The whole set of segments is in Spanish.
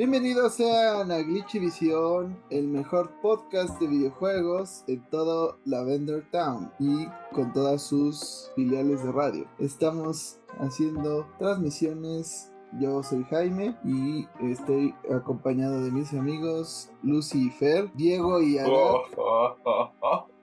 Bienvenidos sean a Glitchy Visión, el mejor podcast de videojuegos en todo Lavender Town y con todas sus filiales de radio. Estamos haciendo transmisiones. Yo soy Jaime y estoy acompañado de mis amigos Lucy y Fer, Diego y Arat.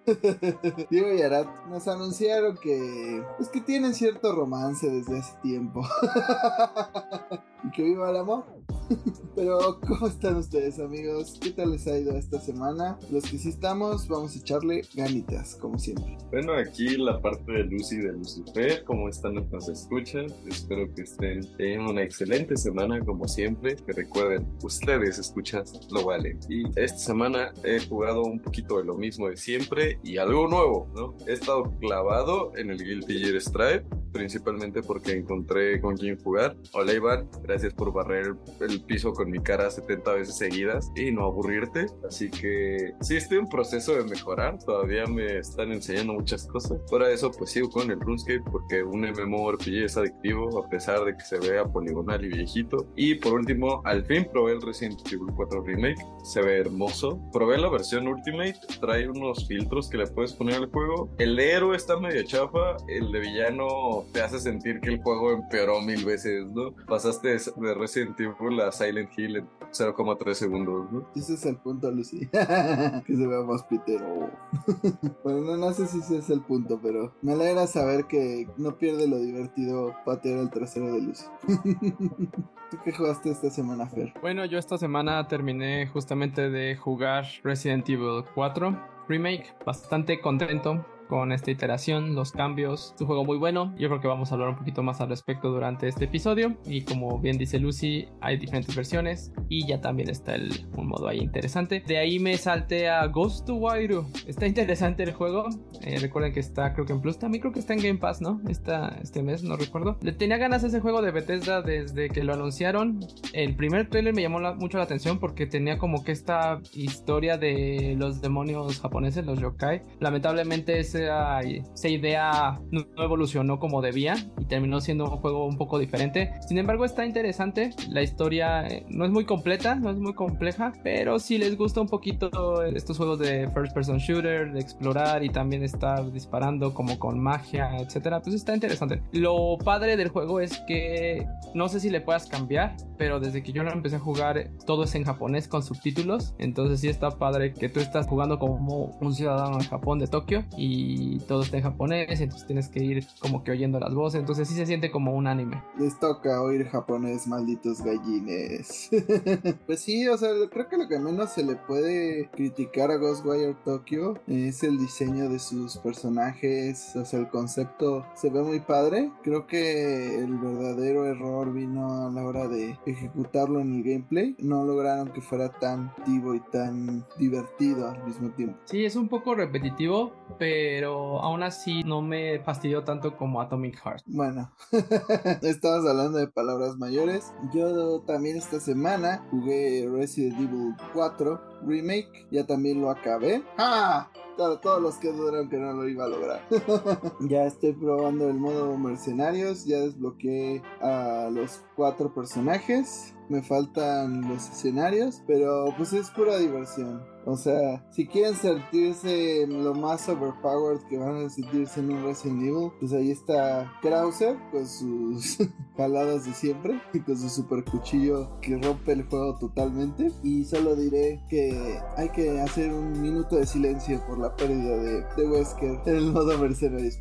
Diego y Arat nos anunciaron que pues que tienen cierto romance desde hace tiempo. que viva el amor. Pero, ¿cómo están ustedes, amigos? ¿Qué tal les ha ido esta semana? Los que sí estamos, vamos a echarle ganitas, como siempre. Bueno, aquí la parte de Lucy de Lucifer. ¿Cómo están? Nos escuchan. Espero que estén en una excelente semana, como siempre. Que recuerden, ustedes escuchan, lo valen. Y esta semana he jugado un poquito de lo mismo de siempre y algo nuevo, ¿no? He estado clavado en el Guilty Gear Stripe, principalmente porque encontré con quién jugar. Hola, Iván. Gracias por barrer el piso con mi cara 70 veces seguidas y no aburrirte. Así que sí estoy en proceso de mejorar. Todavía me están enseñando muchas cosas. Fuera de eso, pues sigo con el RuneScape porque un MMORPG es adictivo a pesar de que se vea poligonal y viejito. Y por último, al fin probé el Resident Evil 4 Remake. Se ve hermoso. Probé la versión Ultimate. Trae unos filtros que le puedes poner al juego. El héroe está medio chafa. El de villano te hace sentir que el juego empeoró mil veces, ¿no? Pasaste de Resident Evil a Silent Hill en 0,3 segundos, ¿no? Ese es el punto, Lucy. que se vea más pitero. bueno, no, sé si ese es el punto, pero me alegra saber que no pierde lo divertido patear el trasero de Lucy. ¿Tú qué jugaste esta semana, Fer? Bueno, yo esta semana terminé justamente de jugar Resident Evil 4 Remake. Bastante contento con esta iteración, los cambios. Es un juego muy bueno. Yo creo que vamos a hablar un poquito más al respecto durante este episodio. Y como bien dice Lucy, hay diferentes versiones y ya también está el, un modo ahí interesante. De ahí me salté a Ghost to Wairu. Está interesante el juego. Eh, recuerden que está, creo que en Plus. También creo que está en Game Pass, ¿no? Está este mes, no recuerdo. Le tenía ganas a ese juego de Bethesda desde que lo anunciaron. El primer trailer me llamó mucho la atención porque tenía como que esta historia de los demonios japoneses, los yokai. Lamentablemente es esa, idea no, evolucionó como debía y terminó siendo un juego un poco diferente. Sin embargo, está interesante. La historia eh, no es muy completa, no es muy compleja, pero si les gusta un poquito estos juegos de first person shooter, de explorar y también estar disparando como con magia, etcétera, pues está interesante. Lo padre del juego es que no sé si le puedas cambiar, pero desde que yo lo empecé a jugar, todo es en japonés con subtítulos. Entonces, sí está padre que tú estás jugando como un ciudadano de Japón de Tokio y todo está en japonés, entonces tienes que ir como que oyendo las voces, entonces sí se siente como un anime. Les toca oír japonés, malditos gallines. pues sí, o sea, creo que lo que menos se le puede criticar a Ghostwire Tokyo es el diseño de sus personajes, o sea, el concepto se ve muy padre. Creo que el verdadero error vino a la hora de ejecutarlo en el gameplay. No lograron que fuera tan activo y tan divertido al mismo tiempo. Sí, es un poco repetitivo, pero aún así no me fastidió tanto como Atomic Heart. Bueno, estamos hablando de palabras mayores. Yo también esta semana jugué Resident Evil 4 Remake, ya también lo acabé. ¡Ah! todos los que dudaron que no lo iba a lograr. ya estoy probando el modo mercenarios, ya desbloqueé a los cuatro personajes. Me faltan los escenarios, pero pues es pura diversión. O sea, si quieren sentirse lo más overpowered que van a sentirse en un Resident Evil, pues ahí está Krauser con sus jaladas de siempre y con su super cuchillo que rompe el juego totalmente. Y solo diré que hay que hacer un minuto de silencio por la pérdida de, de Wesker en el modo mercenarios.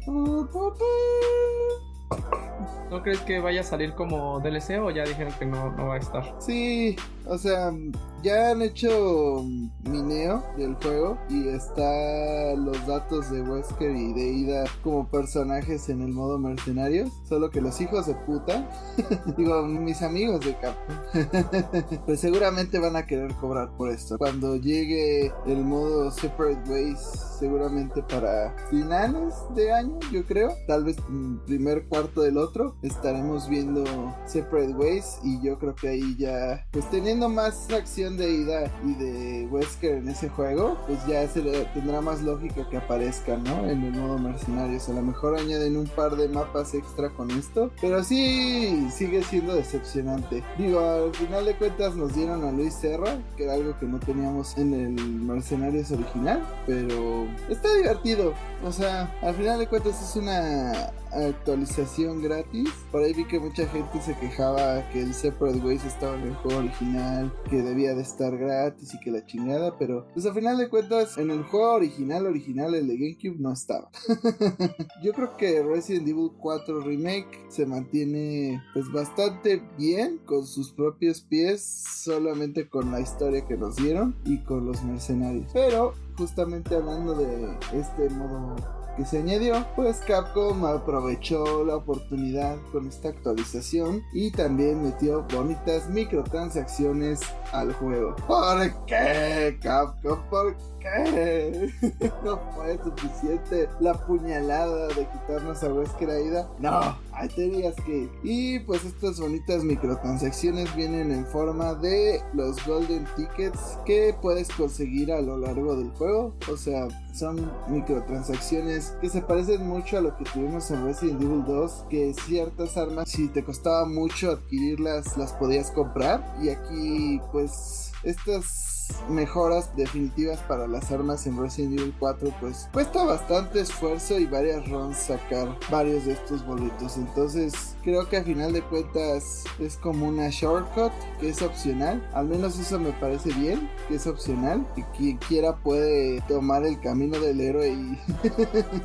¿No crees que vaya a salir como DLC o ya dijeron que no, no va a estar? Sí, o sea, ya han hecho mineo del juego y está los datos de Wesker y de Ida como personajes en el modo mercenario. Solo que los hijos de puta, digo, mis amigos de Capcom, pues seguramente van a querer cobrar por esto. Cuando llegue el modo Separate Ways, seguramente para finales de año, yo creo, tal vez primer cuarto del otro, estaremos viendo Separate Ways y yo creo que ahí ya, pues teniendo más acción de ida y de Wesker en ese juego, pues ya se tendrá más lógica que aparezca, ¿no? En el modo mercenarios. A lo mejor añaden un par de mapas extra con esto, pero sí sigue siendo decepcionante. Digo, al final de cuentas nos dieron a Luis Serra, que era algo que no teníamos en el Mercenarios original, pero está divertido. O sea, al final de cuentas es una actualización gratis. Por ahí vi que mucha gente se quejaba que el Separate Ways estaba en el juego original, que debía de estar gratis y que la chingada, pero pues al final de cuentas en el juego original, original, el de GameCube no estaba. Yo creo que Resident Evil 4 Remake se mantiene pues bastante bien con sus propios pies, solamente con la historia que nos dieron y con los mercenarios. Pero justamente hablando de este modo que se añadió, pues Capcom aprovechó la oportunidad con esta actualización y también metió bonitas microtransacciones al juego. ¿Por qué, Capcom? ¿Por qué? ¿No fue suficiente la puñalada de quitarnos a Wesker Aida? No, ahí tenías que. Y pues estas bonitas microtransacciones vienen en forma de los Golden Tickets que puedes conseguir a lo largo del juego. O sea, son microtransacciones que se parecen mucho a lo que tuvimos en Resident Evil 2, que ciertas armas si te costaba mucho adquirirlas las podías comprar y aquí pues estas mejoras definitivas para las armas en Resident Evil 4 pues cuesta bastante esfuerzo y varias runs sacar varios de estos boletos. Entonces creo que a final de cuentas es como una shortcut que es opcional. Al menos eso me parece bien que es opcional. Y quien quiera puede tomar el camino del héroe y,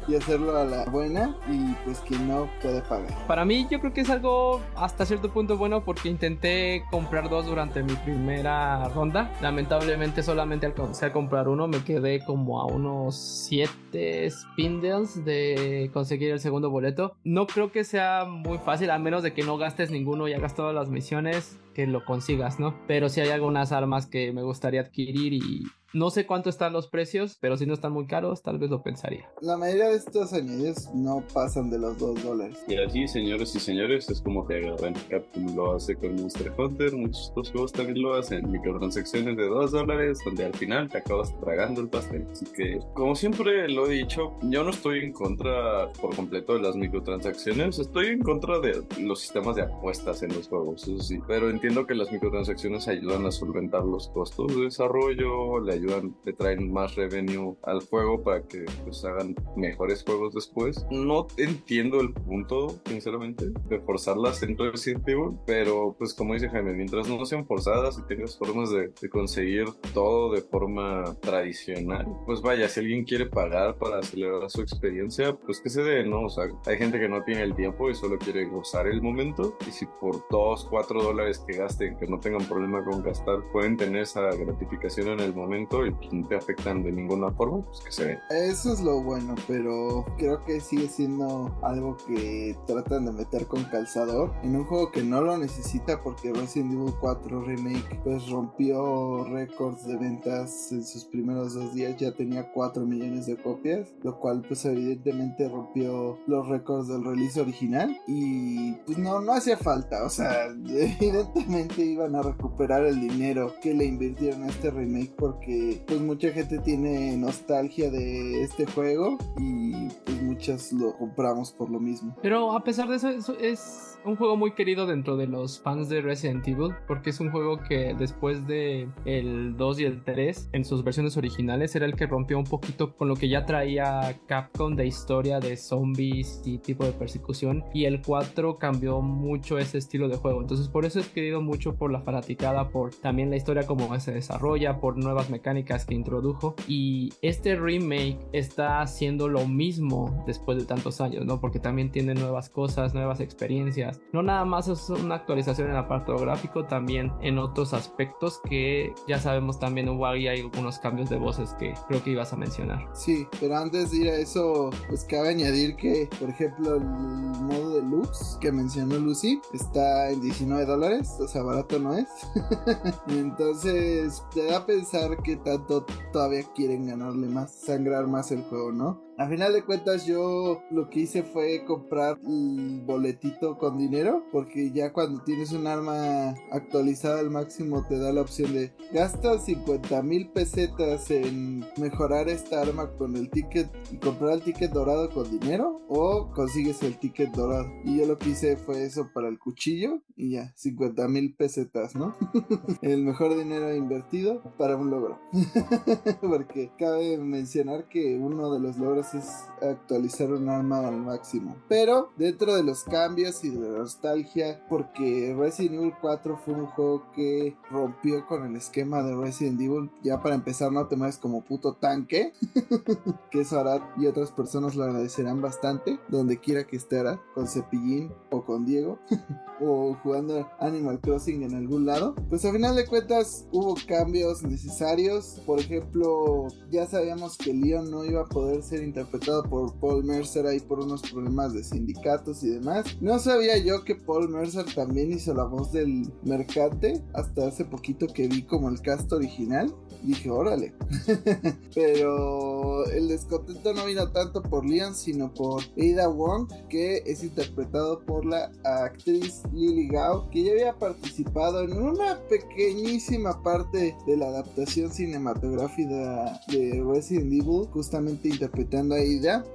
y hacerlo a la buena. Y pues quien no puede pagar. Para mí yo creo que es algo hasta cierto punto bueno porque intenté comprar dos durante mi primera ronda. Lamentablemente solamente alcancé a comprar uno, me quedé como a unos 7 spindles de conseguir el segundo boleto. No creo que sea muy fácil, a menos de que no gastes ninguno y hagas todas las misiones, que lo consigas, ¿no? Pero si hay algunas armas que me gustaría adquirir y no sé cuánto están los precios, pero si no están muy caros, tal vez lo pensaría. La mayoría de estos añadidos no pasan de los 2 dólares. Y así, señores y señores, es como que agarran. Capcom lo hace con Monster Hunter, muchos otros juegos también lo hacen. Microtransacciones de 2 dólares, donde al final te acabas tragando el pastel. Así que, como siempre lo he dicho, yo no estoy en contra por completo de las microtransacciones. Estoy en contra de los sistemas de apuestas en los juegos, eso sí. Pero entiendo que las microtransacciones ayudan a solventar los costos de desarrollo, le ayudan, le traen más revenue al juego para que pues hagan mejores juegos después. No entiendo el punto, sinceramente, de forzarlas dentro del Resident pero pues como dice Jaime, mientras no sean forzadas y tengas formas de, conseguir todo de forma tradicional, pues vaya, si alguien quiere pagar para acelerar su experiencia, pues que se dé, ¿no? O sea, hay gente que no tiene el tiempo y solo quiere gozar el momento, y si por 2, 4 dólares que gasten, que no tengan problema con gastar, pueden tener esa gratificación en el momento y no te afectan de ninguna forma, pues que se ve. Eso es lo bueno, pero creo que sigue siendo algo que tratan de meter con calzador en un juego que no lo necesita porque Resident Evil 4 Remake pues rompió récords de ventas en sus primeros dos días, ya tenía 4 millones de copias, lo cual pues evidentemente rompió los récords del release original y pues no, no hacía falta, o sea, evidentemente iban a recuperar el dinero que le invirtieron a este remake porque pues mucha gente tiene nostalgia de este juego y pues muchas lo compramos por lo mismo. Pero a pesar de eso, eso es un juego muy querido dentro de los fans de Resident Evil porque es un juego que después de el 2 y el 3 en sus versiones originales era el que rompió un poquito con lo que ya traía Capcom de historia de zombies y tipo de persecución y el 4 cambió mucho ese estilo de juego. Entonces por eso es querido mucho por la fanaticada por también la historia como se desarrolla por nuevas mecánicas que introdujo y este remake está haciendo lo mismo después de tantos años no porque también tiene nuevas cosas nuevas experiencias no nada más es una actualización en el apartado gráfico, también en otros aspectos que ya sabemos también hubo ahí hay algunos cambios de voces que creo que ibas a mencionar. Sí, pero antes de ir a eso, pues cabe añadir que, por ejemplo, el modo de luz que mencionó Lucy está en 19 dólares, o sea, barato no es. Entonces, te da a pensar que tanto todavía quieren ganarle más, sangrar más el juego, ¿no? A final de cuentas yo lo que hice fue comprar el boletito con dinero porque ya cuando tienes un arma actualizada al máximo te da la opción de gastas 50 mil pesetas en mejorar esta arma con el ticket y comprar el ticket dorado con dinero o consigues el ticket dorado. Y yo lo que hice fue eso para el cuchillo y ya, 50 mil pesetas, ¿no? el mejor dinero invertido para un logro. porque cabe mencionar que uno de los logros es actualizar un arma al máximo. Pero dentro de los cambios y de la nostalgia, porque Resident Evil 4 fue un juego que rompió con el esquema de Resident Evil. Ya para empezar, no te mueves como puto tanque, que eso Arad y otras personas lo agradecerán bastante, donde quiera que esté con Cepillín o con Diego, o jugando Animal Crossing en algún lado. Pues a final de cuentas hubo cambios necesarios. Por ejemplo, ya sabíamos que Leon no iba a poder ser interpretado por Paul Mercer ahí por unos problemas de sindicatos y demás. No sabía yo que Paul Mercer también hizo la voz del mercante hasta hace poquito que vi como el cast original. Dije, órale. Pero el descontento no vino tanto por Leon, sino por Ada Wong, que es interpretado por la actriz Lily Gao, que ya había participado en una pequeñísima parte de la adaptación cinematográfica de Resident Evil, justamente interpretando a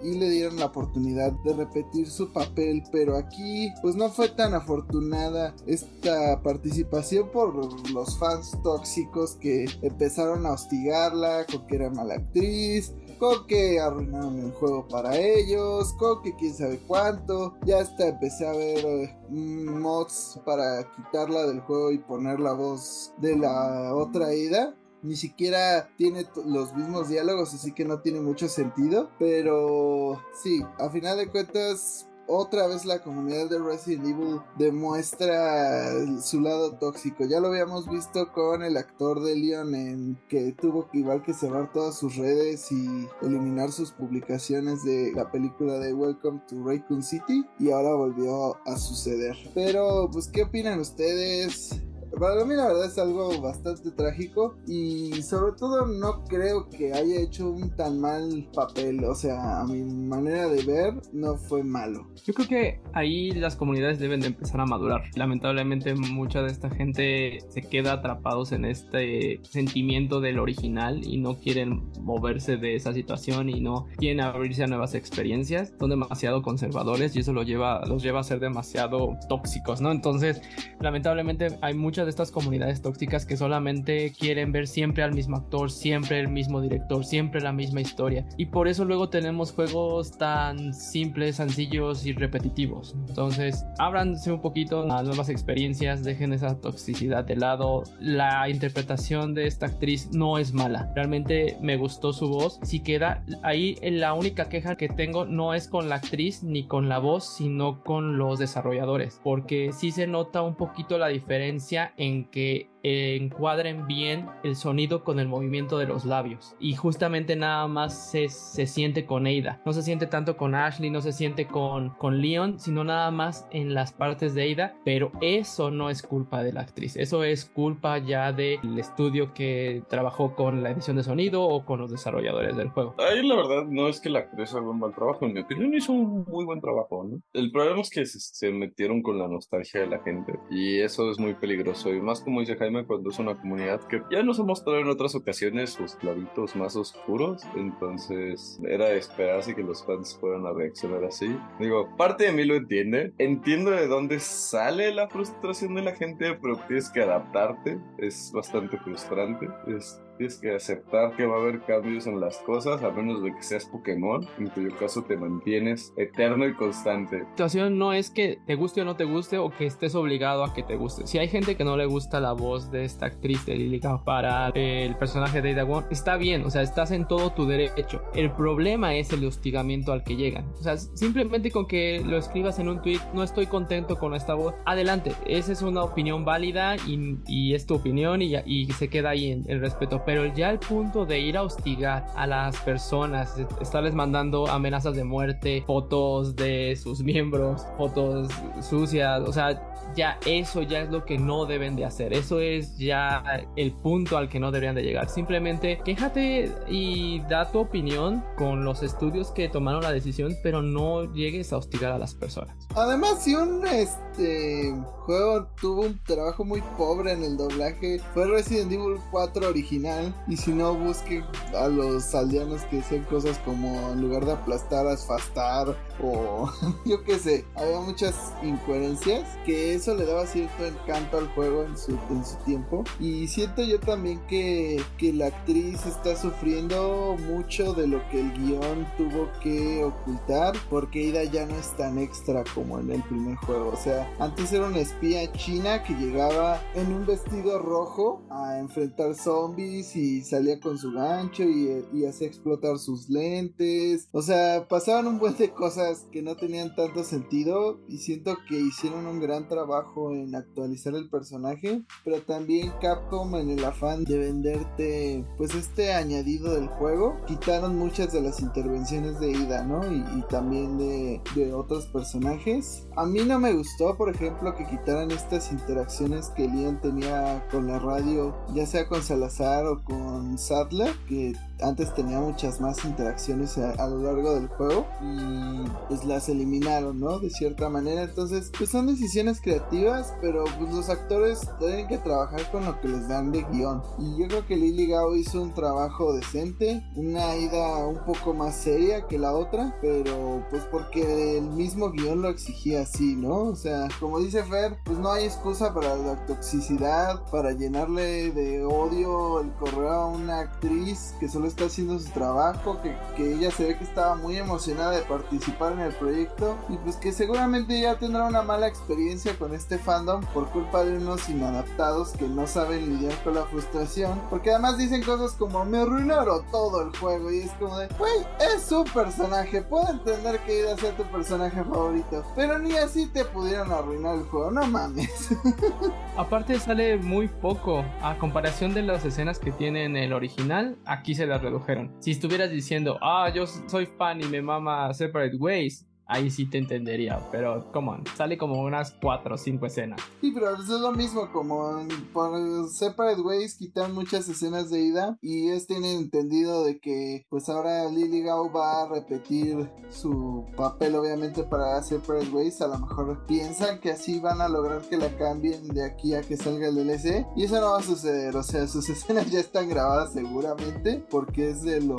y le dieron la oportunidad de repetir su papel, pero aquí pues no fue tan afortunada esta participación por los fans tóxicos que empezaron a hostigarla con que era mala actriz, con que arruinaron el juego para ellos, con que quién sabe cuánto. Ya hasta empecé a ver eh, mods para quitarla del juego y poner la voz de la otra ida ni siquiera tiene los mismos diálogos, así que no tiene mucho sentido. Pero sí, a final de cuentas, otra vez la comunidad de Resident Evil demuestra su lado tóxico. Ya lo habíamos visto con el actor de Leon en que tuvo que igual que cerrar todas sus redes y eliminar sus publicaciones de la película de Welcome to Raccoon City y ahora volvió a suceder. Pero pues ¿qué opinan ustedes? Para mí la verdad es algo bastante trágico y sobre todo no creo que haya hecho un tan mal papel, o sea, a mi manera de ver no fue malo. Yo creo que ahí las comunidades deben de empezar a madurar. Lamentablemente mucha de esta gente se queda atrapados en este sentimiento del original y no quieren moverse de esa situación y no quieren abrirse a nuevas experiencias. Son demasiado conservadores y eso lo lleva, los lleva a ser demasiado tóxicos, ¿no? Entonces, lamentablemente hay muchas de estas comunidades tóxicas que solamente quieren ver siempre al mismo actor, siempre el mismo director, siempre la misma historia. Y por eso luego tenemos juegos tan simples, sencillos y repetitivos. Entonces, ábranse un poquito a nuevas experiencias, dejen esa toxicidad de lado. La interpretación de esta actriz no es mala. Realmente me gustó su voz. Si queda ahí, la única queja que tengo no es con la actriz ni con la voz, sino con los desarrolladores. Porque sí se nota un poquito la diferencia en que encuadren bien el sonido con el movimiento de los labios. Y justamente nada más se, se siente con Ada. No se siente tanto con Ashley, no se siente con, con Leon, sino nada más en las partes de Ada. Pero eso no es culpa de la actriz. Eso es culpa ya del estudio que trabajó con la edición de sonido o con los desarrolladores del juego. Ahí la verdad no es que la actriz haga un mal trabajo. En mi opinión hizo un muy buen trabajo. ¿no? El problema es que se, se metieron con la nostalgia de la gente. Y eso es muy peligroso. Y más como dice Jaime cuando es una comunidad que ya nos ha mostrado en otras ocasiones sus clavitos más oscuros, entonces era de esperarse que los fans fueran a reaccionar así. Digo, parte de mí lo entiende, entiendo de dónde sale la frustración de la gente, pero tienes que adaptarte, es bastante frustrante. Es, tienes que aceptar que va a haber cambios en las cosas, a menos de que seas Pokémon, en cuyo caso te mantienes eterno y constante. La situación no es que te guste o no te guste o que estés obligado a que te guste. Si hay gente que no le gusta la voz de esta actriz de Lily para el personaje de Ada Wong, está bien, o sea, estás en todo tu derecho. El problema es el hostigamiento al que llegan. O sea, simplemente con que lo escribas en un tweet, no estoy contento con esta voz, adelante, esa es una opinión válida y, y es tu opinión y, y se queda ahí en el respeto pero ya el punto de ir a hostigar a las personas, estarles mandando amenazas de muerte, fotos de sus miembros, fotos sucias, o sea, ya eso ya es lo que no deben de hacer. Eso es ya el punto al que no deberían de llegar. Simplemente quéjate y da tu opinión con los estudios que tomaron la decisión, pero no llegues a hostigar a las personas. Además, si un este juego tuvo un trabajo muy pobre en el doblaje, fue Resident Evil 4 original. Y si no, busque a los aldeanos que decían cosas como en lugar de aplastar, asfastar o yo qué sé. Había muchas incoherencias que eso le daba cierto encanto al juego en su, en su tiempo. Y siento yo también que, que la actriz está sufriendo mucho de lo que el guion tuvo que ocultar, porque Ida ya no es tan extra como en el primer juego. O sea, antes era una espía china que llegaba en un vestido rojo a enfrentar zombies y salía con su gancho y, y hacía explotar sus lentes. O sea, pasaban un buen de cosas que no tenían tanto sentido y siento que hicieron un gran trabajo en actualizar el personaje, pero también Capcom en el afán de venderte pues este añadido del juego, quitaron muchas de las intervenciones de Ida, ¿no? Y, también de, de, otros personajes. A mí no me gustó, por ejemplo, que quitaran estas interacciones que Lian tenía con la radio, ya sea con Salazar o con Sadler, que antes tenía muchas más interacciones a, lo largo del juego y pues las eliminaron, ¿no? De cierta manera. Entonces, pues son decisiones creativas, pero pues los actores tienen que trabajar con lo que les dan de guion. Y yo creo que Lily Gao hizo un trabajo decente, una ida un poco más seria que la otra, pero pues porque el mismo guion lo exigía así, ¿no? O sea, como dice Fer, pues no hay excusa para la toxicidad, para llenarle de odio el correo a una actriz que solo está haciendo su trabajo, que, que, ella se ve que estaba muy emocionada de participar en el proyecto y pues que seguramente ya tendrá una mala experiencia con este fandom por culpa de unos inadaptados que no saben lidiar con la frustración, porque además dicen cosas como me arruinaron todo el juego y es como de, güey, es su personaje, puedo entender que iba a ser tu personaje favorito, pero ni así te pudieron arruinar el juego, no mames. Aparte sale muy poco a comparación de las escenas que tiene en el original, aquí se da redujeron. Si estuvieras diciendo, ah, yo soy fan y me mama Separate Ways, ahí sí te entendería, pero come on, sale como unas 4 o 5 escenas. Sí, pero es lo mismo, como por Separate Ways quitan muchas escenas de ida y ellos tienen entendido de que pues ahora Lily Gao va a repetir su papel obviamente para Separate Ways, a lo mejor piensan que así van a lograr que la cambien de aquí a que salga el DLC y eso no va a suceder, o sea, sus escenas ya están grabadas seguramente porque es de lo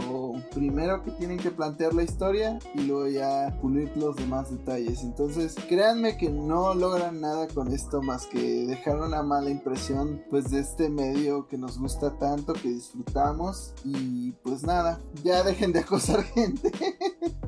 primero que tienen que plantear la historia y luego ya pulir los demás detalles. Entonces, créanme que no logran nada con esto más que dejar una mala impresión pues de este medio que nos gusta tanto, que disfrutamos y pues nada, ya dejen de acosar gente.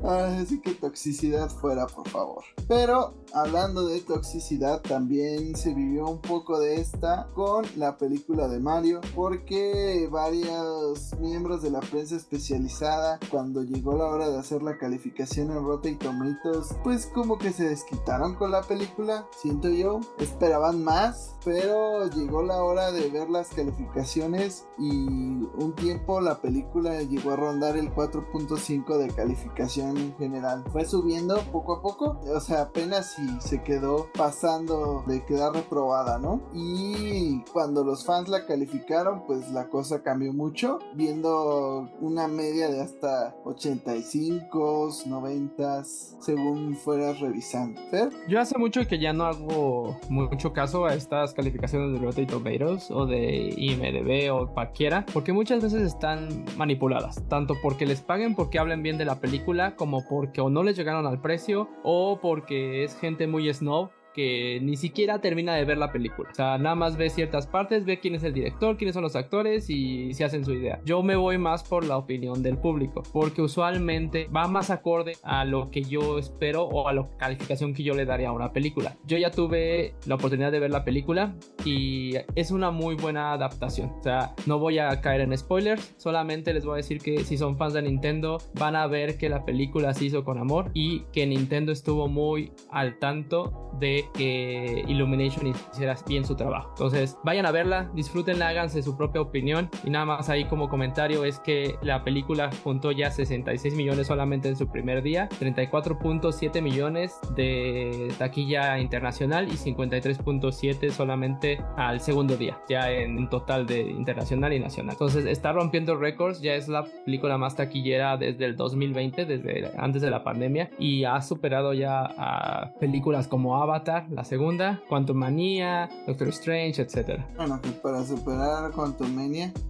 Así que toxicidad fuera, por favor. Pero hablando de toxicidad, también se vivió un poco de esta con la película de Mario, porque varios miembros de la prensa especializada, cuando llegó la hora de hacer la calificación en Rotten Tomatoes, pues como que se desquitaron con la película, siento yo. Esperaban más, pero llegó la hora de ver las calificaciones y un tiempo la película llegó a rondar el 4.5 de calificación en general. Fue subiendo poco a poco, o sea, apenas si se quedó pasando de quedar reprobada, ¿no? Y cuando los fans la calificaron, pues la cosa cambió mucho, viendo una media de hasta 85, 90, según fueras revisando. Yo hace mucho que ya no hago mucho caso a estas calificaciones de Rotten Tomatoes o de IMDb o cualquiera, porque muchas veces están manipuladas, tanto porque les paguen porque hablen bien de la película, como porque o no les llegaron al precio, o porque es gente muy snob que ni siquiera termina de ver la película. O sea, nada más ve ciertas partes, ve quién es el director, quiénes son los actores y se hacen su idea. Yo me voy más por la opinión del público, porque usualmente va más acorde a lo que yo espero o a la calificación que yo le daría a una película. Yo ya tuve la oportunidad de ver la película y es una muy buena adaptación. O sea, no voy a caer en spoilers, solamente les voy a decir que si son fans de Nintendo van a ver que la película se hizo con amor y que Nintendo estuvo muy al tanto de que Illumination hiciera bien su trabajo. Entonces, vayan a verla, disfrútenla, háganse su propia opinión. Y nada más ahí como comentario es que la película juntó ya 66 millones solamente en su primer día, 34.7 millones de taquilla internacional y 53.7 solamente al segundo día, ya en total de internacional y nacional. Entonces, está rompiendo récords, ya es la película más taquillera desde el 2020, desde antes de la pandemia, y ha superado ya a películas como Avatar, la segunda, Quantum Manía, Doctor Strange, etc. Bueno, que para superar Quantum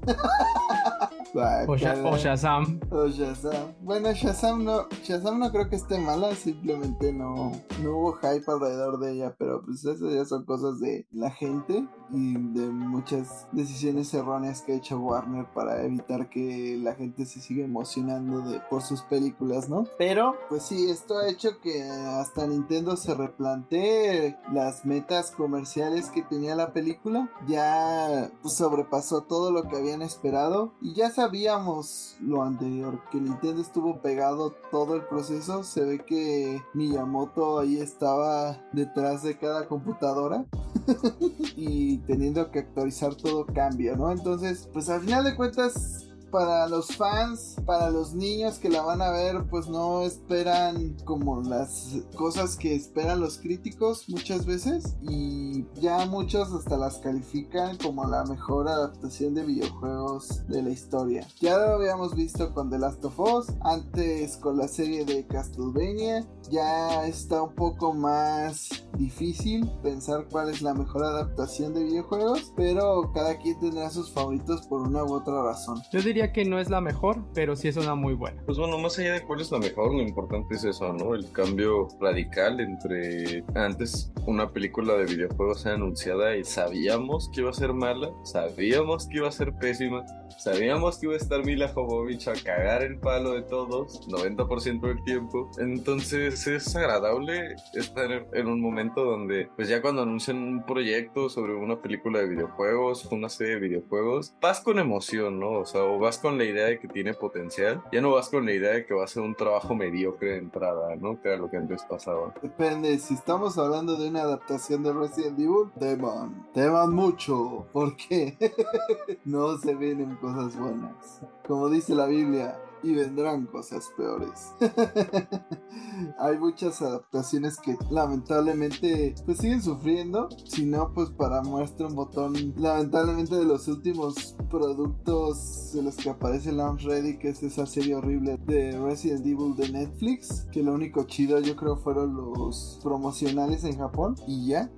Mania. o, Shazam. O Shazam. Bueno, Shazam no, Shazam no creo que esté mala, simplemente no, no hubo hype alrededor de ella, pero pues esas ya son cosas de la gente y de muchas decisiones erróneas que ha hecho Warner para evitar que la gente se siga emocionando de, por sus películas, ¿no? Pero, pues sí, esto ha hecho que hasta Nintendo se replantee las metas comerciales que tenía la película. Ya pues, sobrepasó todo lo que habían esperado y ya sabíamos lo anterior, que Nintendo estuvo pegado todo el proceso. Se ve que Miyamoto ahí estaba detrás de cada computadora. y teniendo que actualizar todo cambia, ¿no? Entonces, pues al final de cuentas para los fans, para los niños que la van a ver, pues no esperan como las cosas que esperan los críticos muchas veces y ya muchos hasta las califican como la mejor adaptación de videojuegos de la historia. Ya lo habíamos visto con The Last of Us, antes con la serie de Castlevania, ya está un poco más difícil pensar cuál es la mejor adaptación de videojuegos, pero cada quien tendrá sus favoritos por una u otra razón. Yo diría que no es la mejor, pero sí es una muy buena. Pues bueno, más allá de cuál es la mejor, lo importante es eso, ¿no? El cambio radical entre antes una película de videojuegos se anunciada y sabíamos que iba a ser mala, sabíamos que iba a ser pésima, sabíamos que iba a estar Mila Jovovich a cagar el palo de todos, 90% del tiempo. Entonces es agradable estar en un momento donde, pues ya cuando anuncian un proyecto sobre una película de videojuegos, una serie de videojuegos, vas con emoción, ¿no? O sea, o vas con la idea de que tiene potencial, ya no vas con la idea de que va a ser un trabajo mediocre de entrada, ¿no? Que era lo que antes pasaba. Depende, si estamos hablando de una adaptación de Resident Evil, teman, teman mucho, porque no se vienen cosas buenas. Como dice la Biblia, y vendrán cosas peores. Hay muchas adaptaciones que lamentablemente pues siguen sufriendo. Si no, pues para muestra un botón. Lamentablemente de los últimos productos de los que aparece Lance Ready, que es esa serie horrible de Resident Evil de Netflix. Que lo único chido yo creo fueron los promocionales en Japón. Y ya.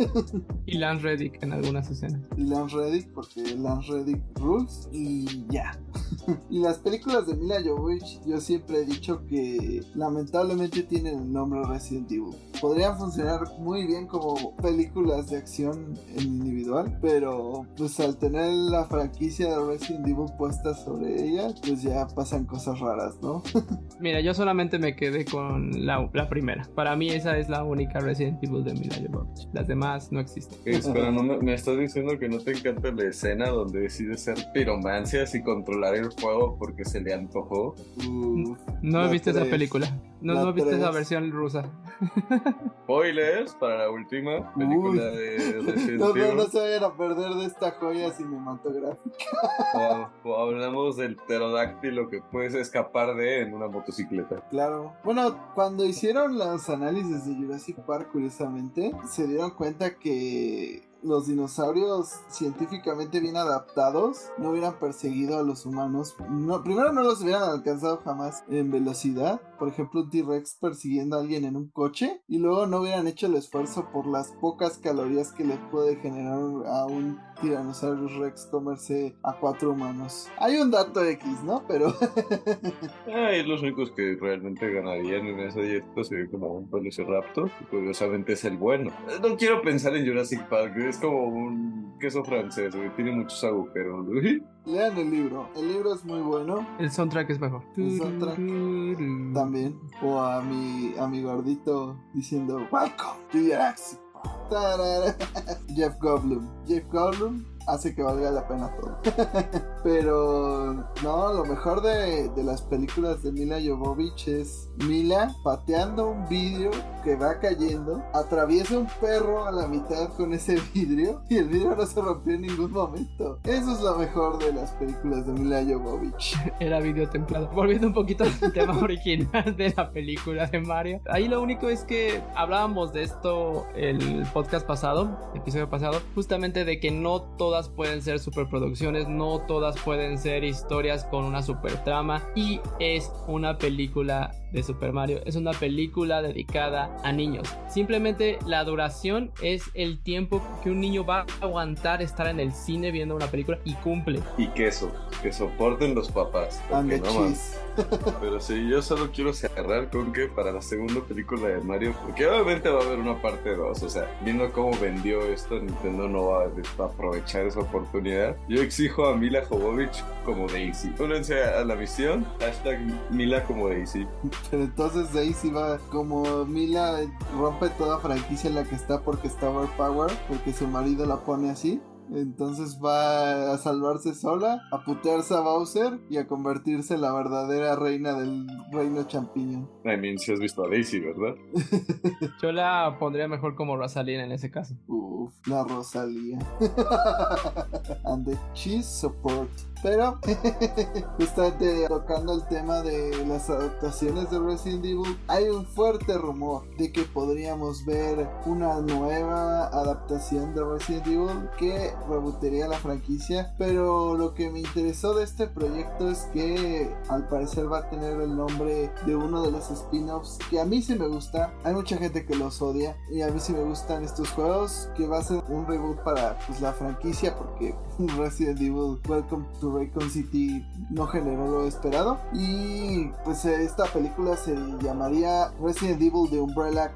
y Lance Reddick en algunas escenas. Y Lance Reddick, porque Lance Reddick rules. Y ya. y las películas de Mila Jovovich, yo siempre he dicho que lamentablemente tienen el nombre Resident Evil. Podrían funcionar muy bien como películas de acción en individual, pero pues al tener la franquicia de Resident Evil puesta sobre ella, pues ya pasan cosas raras, ¿no? Mira, yo solamente me quedé con la, primera. Para mí esa es la única Resident Evil de Mila Jovovich. Las demás no existen. Espera, ¿no me, me, estás diciendo que no te encanta la escena donde decide ser piromancias y controlar el fuego porque se le antojó? no viste esa película. No, no viste esa versión rusa. Spoilers para la última película de Resident no, no, no se vayan a perder de esta joya cinematográfica. o, hablamos del pterodáctilo que puedes escapar de en una motocicleta. Claro. Bueno, cuando hicieron los análisis de Jurassic Park, curiosamente, se dieron cuenta que los dinosaurios científicamente bien adaptados no hubieran perseguido a los humanos. No, primero no los hubieran alcanzado jamás en velocidad. Por ejemplo, un T-Rex persiguiendo a alguien en un coche. Y luego no hubieran hecho el esfuerzo por las pocas calorías que le puede generar a un Tyrannosaurus Rex comerse a cuatro humanos. Hay un dato X, ¿no? Pero. Ay, los únicos que realmente ganarían en esa dieta sería como un Velociraptor. Y curiosamente es el bueno. No quiero pensar en Jurassic Park. Es como un queso francés, Tiene muchos agujeros, Lean el libro. El libro es muy bueno. El soundtrack es mejor. El soundtrack también. O a mi, a mi gordito diciendo Welcome to Jurassic Jeff Goldblum. Jeff Goldblum hace que valga la pena todo. Pero no, lo mejor de, de, las películas de Mila Jovovich es Mila pateando un vidrio que va cayendo, atraviesa un perro a la mitad con ese vidrio y el vidrio no se rompió en ningún momento. Eso es lo mejor de las películas de Mila Jovovich. Era video templado. Volviendo un poquito al tema original de la película de Mario. Ahí lo único es que hablábamos de esto el podcast pasado, episodio pasado, justamente de que no todas pueden ser superproducciones, no todas pueden ser historias con una super trama y es una película de Super Mario es una película dedicada a niños. Simplemente la duración es el tiempo que un niño va a aguantar estar en el cine viendo una película y cumple. Y queso, que soporten los papás. Pero sí, yo solo quiero cerrar con que para la segunda película de Mario, porque obviamente va a haber una parte 2, o sea, viendo cómo vendió esto, Nintendo no va a aprovechar esa oportunidad. Yo exijo a Mila Jovovich como Daisy. Únense a la misión, hashtag Mila como Daisy. Entonces Daisy va como Mila rompe toda franquicia en la que está porque está overpower, porque su marido la pone así. Entonces va a salvarse sola, a putearse a Bowser y a convertirse en la verdadera reina del reino champiñón. I mean, si has visto a Daisy, ¿verdad? Yo la pondría mejor como Rosalina en ese caso. Uf, la Rosalía. And the cheese support. Pero, justamente tocando el tema de las adaptaciones de Resident Evil, hay un fuerte rumor de que podríamos ver una nueva adaptación de Resident Evil que rebootaría la franquicia. Pero lo que me interesó de este proyecto es que al parecer va a tener el nombre de uno de los spin-offs que a mí sí me gusta. Hay mucha gente que los odia y a mí sí me gustan estos juegos. Que va a ser un reboot para pues, la franquicia porque Resident Evil Welcome to Raycon City no generó lo esperado. Y pues esta película se llamaría Resident Evil de Umbrella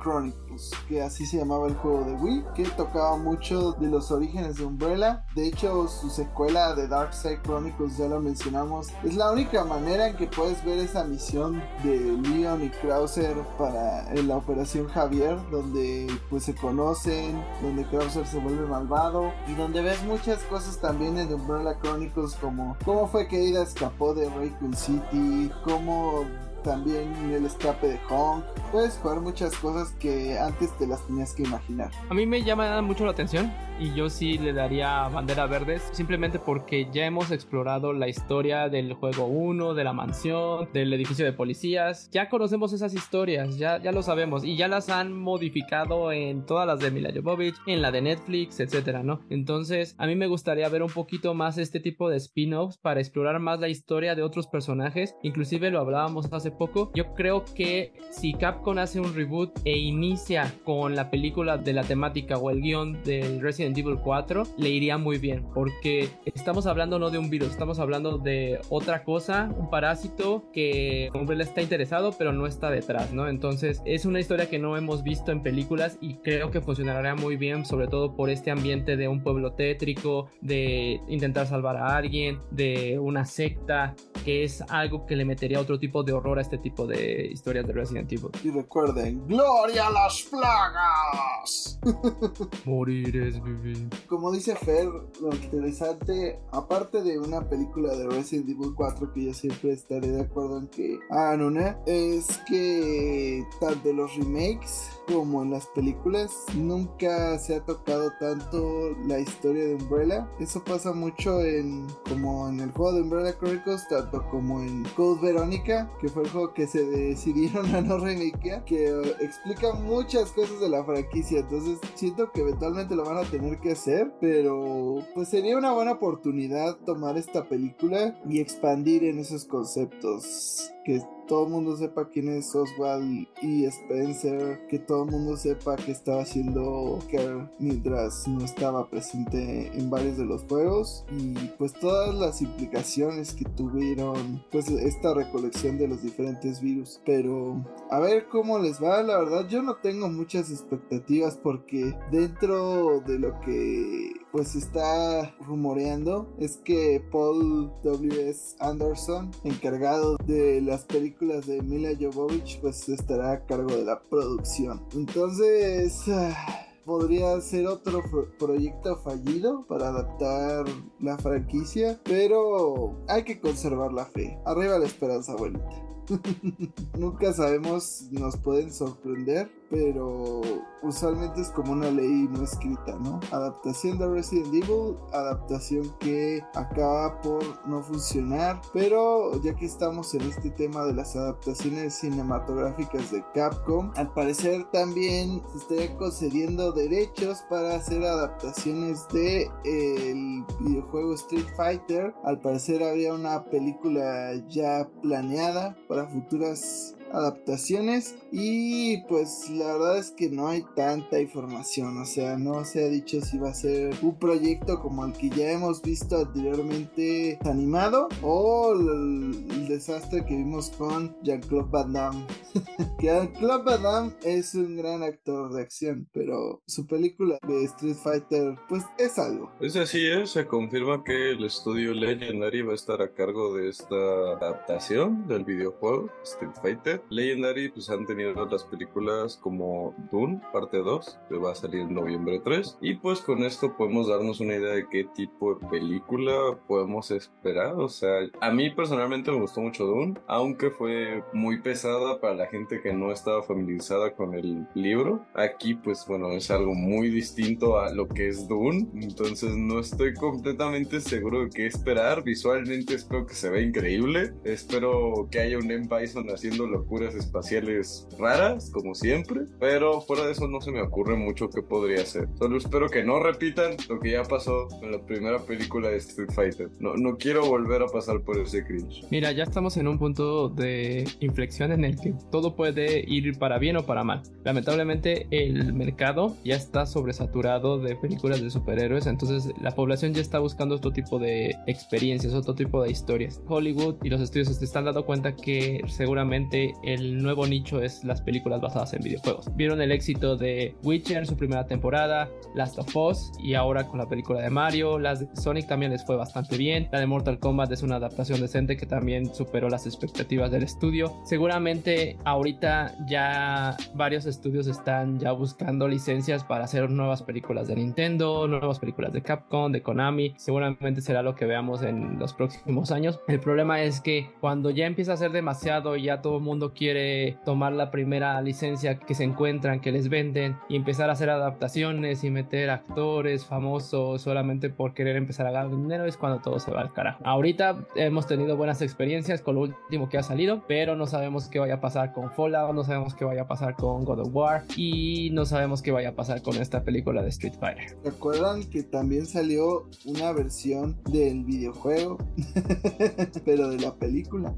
Que así se llamaba el juego de Wii, que tocaba mucho de los orígenes de Umbrella. De hecho, su secuela de Dark Side Chronicles, ya lo mencionamos, es la única manera en que puedes ver esa misión de Leon y Krauser para en la Operación Javier, donde pues se conocen, donde Krauser se vuelve malvado y donde ves muchas cosas también en Umbrella Chronicles como cómo fue que Ida escapó de Raycon City, cómo también el escape de Honk. Puedes jugar muchas cosas que antes te las tenías que imaginar. A mí me llama mucho la atención y yo sí le daría bandera verdes simplemente porque ya hemos explorado la historia del juego 1, de la mansión, del edificio de policías. Ya conocemos esas historias, ya, ya lo sabemos y ya las han modificado en todas las de Mila Jovovich, en la de Netflix, etcétera, ¿no? Entonces, a mí me gustaría ver un poquito más este tipo de spin-offs para explorar más la historia de otros personajes. Inclusive lo hablábamos hace poco. Yo creo que si Capcom hace un reboot e inicia con la película de la temática o el guion del Resident Evil 4, le iría muy bien. Porque estamos hablando no de un virus, estamos hablando de otra cosa, un parásito que Umbrella está interesado, pero no está detrás, ¿no? Entonces es una historia que no hemos visto en películas y creo que funcionaría muy bien, sobre todo por este ambiente de un pueblo tétrico, de intentar salvar a alguien, de una secta, que es algo que le metería otro tipo de horror a este tipo de historias de Resident Evil. Y recuerden, ¡Gloria a las plagas! Morir es vivir. Como dice Fer, lo interesante, aparte de una película de Resident Evil 4, que yo siempre estaré de acuerdo en que hagan una, es que tanto los remakes como en las películas nunca se ha tocado tanto la historia de Umbrella. Eso pasa mucho en como en el juego de Umbrella Chronicles, tanto como en Code Veronica, que fue el juego que se decidieron a no remakear, que explica muchas cosas de la franquicia. Entonces siento que eventualmente lo van a tener que hacer, pero pues sería una buena oportunidad tomar esta película y expandir en esos conceptos que todo el mundo sepa quién es Oswald y Spencer, que todo el mundo sepa que estaba haciendo Kerr mientras no estaba presente en varios de los juegos y pues todas las implicaciones que tuvieron pues esta recolección de los diferentes virus. Pero a ver cómo les va, la verdad yo no tengo muchas expectativas porque dentro de lo que pues está rumoreando es que Paul W.S. Anderson, encargado de las películas de Mila Jovovich, pues estará a cargo de la producción. Entonces... Ah, podría ser otro proyecto fallido para adaptar la franquicia, pero hay que conservar la fe. Arriba la esperanza, abuelita. Nunca sabemos, nos pueden sorprender pero usualmente es como una ley no escrita, ¿no? Adaptación de Resident Evil, adaptación que acaba por no funcionar, pero ya que estamos en este tema de las adaptaciones cinematográficas de Capcom, al parecer también se estaría concediendo derechos para hacer adaptaciones de el videojuego Street Fighter. Al parecer había una película ya planeada para futuras adaptaciones y pues la verdad es que no hay tanta información, o sea, no se ha dicho si va a ser un proyecto como el que ya hemos visto anteriormente animado o el, desastre que vimos con Jean-Claude Van Damme. Jean-Claude Van Damme es un gran actor de acción, pero su película de Street Fighter pues es algo. Es así, ¿eh? se confirma que el estudio Legendary va a estar a cargo de esta adaptación del videojuego Street Fighter. Legendary pues han tenido otras películas como Dune, parte 2, que va a salir en noviembre 3. Y pues con esto podemos darnos una idea de qué tipo de película podemos esperar. O sea, a mí personalmente me gustó mucho Dune, aunque fue muy pesada para la gente que no estaba familiarizada con el libro. Aquí pues bueno, es algo muy distinto a lo que es Dune. Entonces no estoy completamente seguro de qué esperar. Visualmente espero que se vea increíble. Espero que haya un M. Bison haciendo locuras espaciales raras, como siempre, pero fuera de eso no se me ocurre mucho que podría ser. Solo espero que no repitan lo que ya pasó en la primera película de Street Fighter. No, no quiero volver a pasar por ese cringe. Mira, ya estamos en un punto de inflexión en el que todo puede ir para bien o para mal. Lamentablemente el mercado ya está sobresaturado de películas de superhéroes, entonces la población ya está buscando otro tipo de experiencias, otro tipo de historias. Hollywood y los estudios se están dando cuenta que seguramente el nuevo nicho es las películas basadas en videojuegos. Vieron el éxito de Witcher, su primera temporada, Last of Us y ahora con la película de Mario, las de Sonic también les fue bastante bien. La de Mortal Kombat es una adaptación decente que también superó las expectativas del estudio. Seguramente ahorita ya varios estudios están ya buscando licencias para hacer nuevas películas de Nintendo, nuevas películas de Capcom, de Konami. Seguramente será lo que veamos en los próximos años. El problema es que cuando ya empieza a ser demasiado y ya todo el mundo quiere tomar la primera licencia que se encuentran, que les venden y empezar a hacer adaptaciones y meter actores famosos solamente por querer empezar a ganar dinero es cuando todo se va al carajo. Ahorita hemos tenido buenas experiencias con lo último que ha salido, pero no sabemos qué vaya a pasar con Fallout, no sabemos qué vaya a pasar con God of War y no sabemos qué vaya a pasar con esta película de Street Fighter. ¿Recuerdan que también salió una versión del videojuego? pero de la película.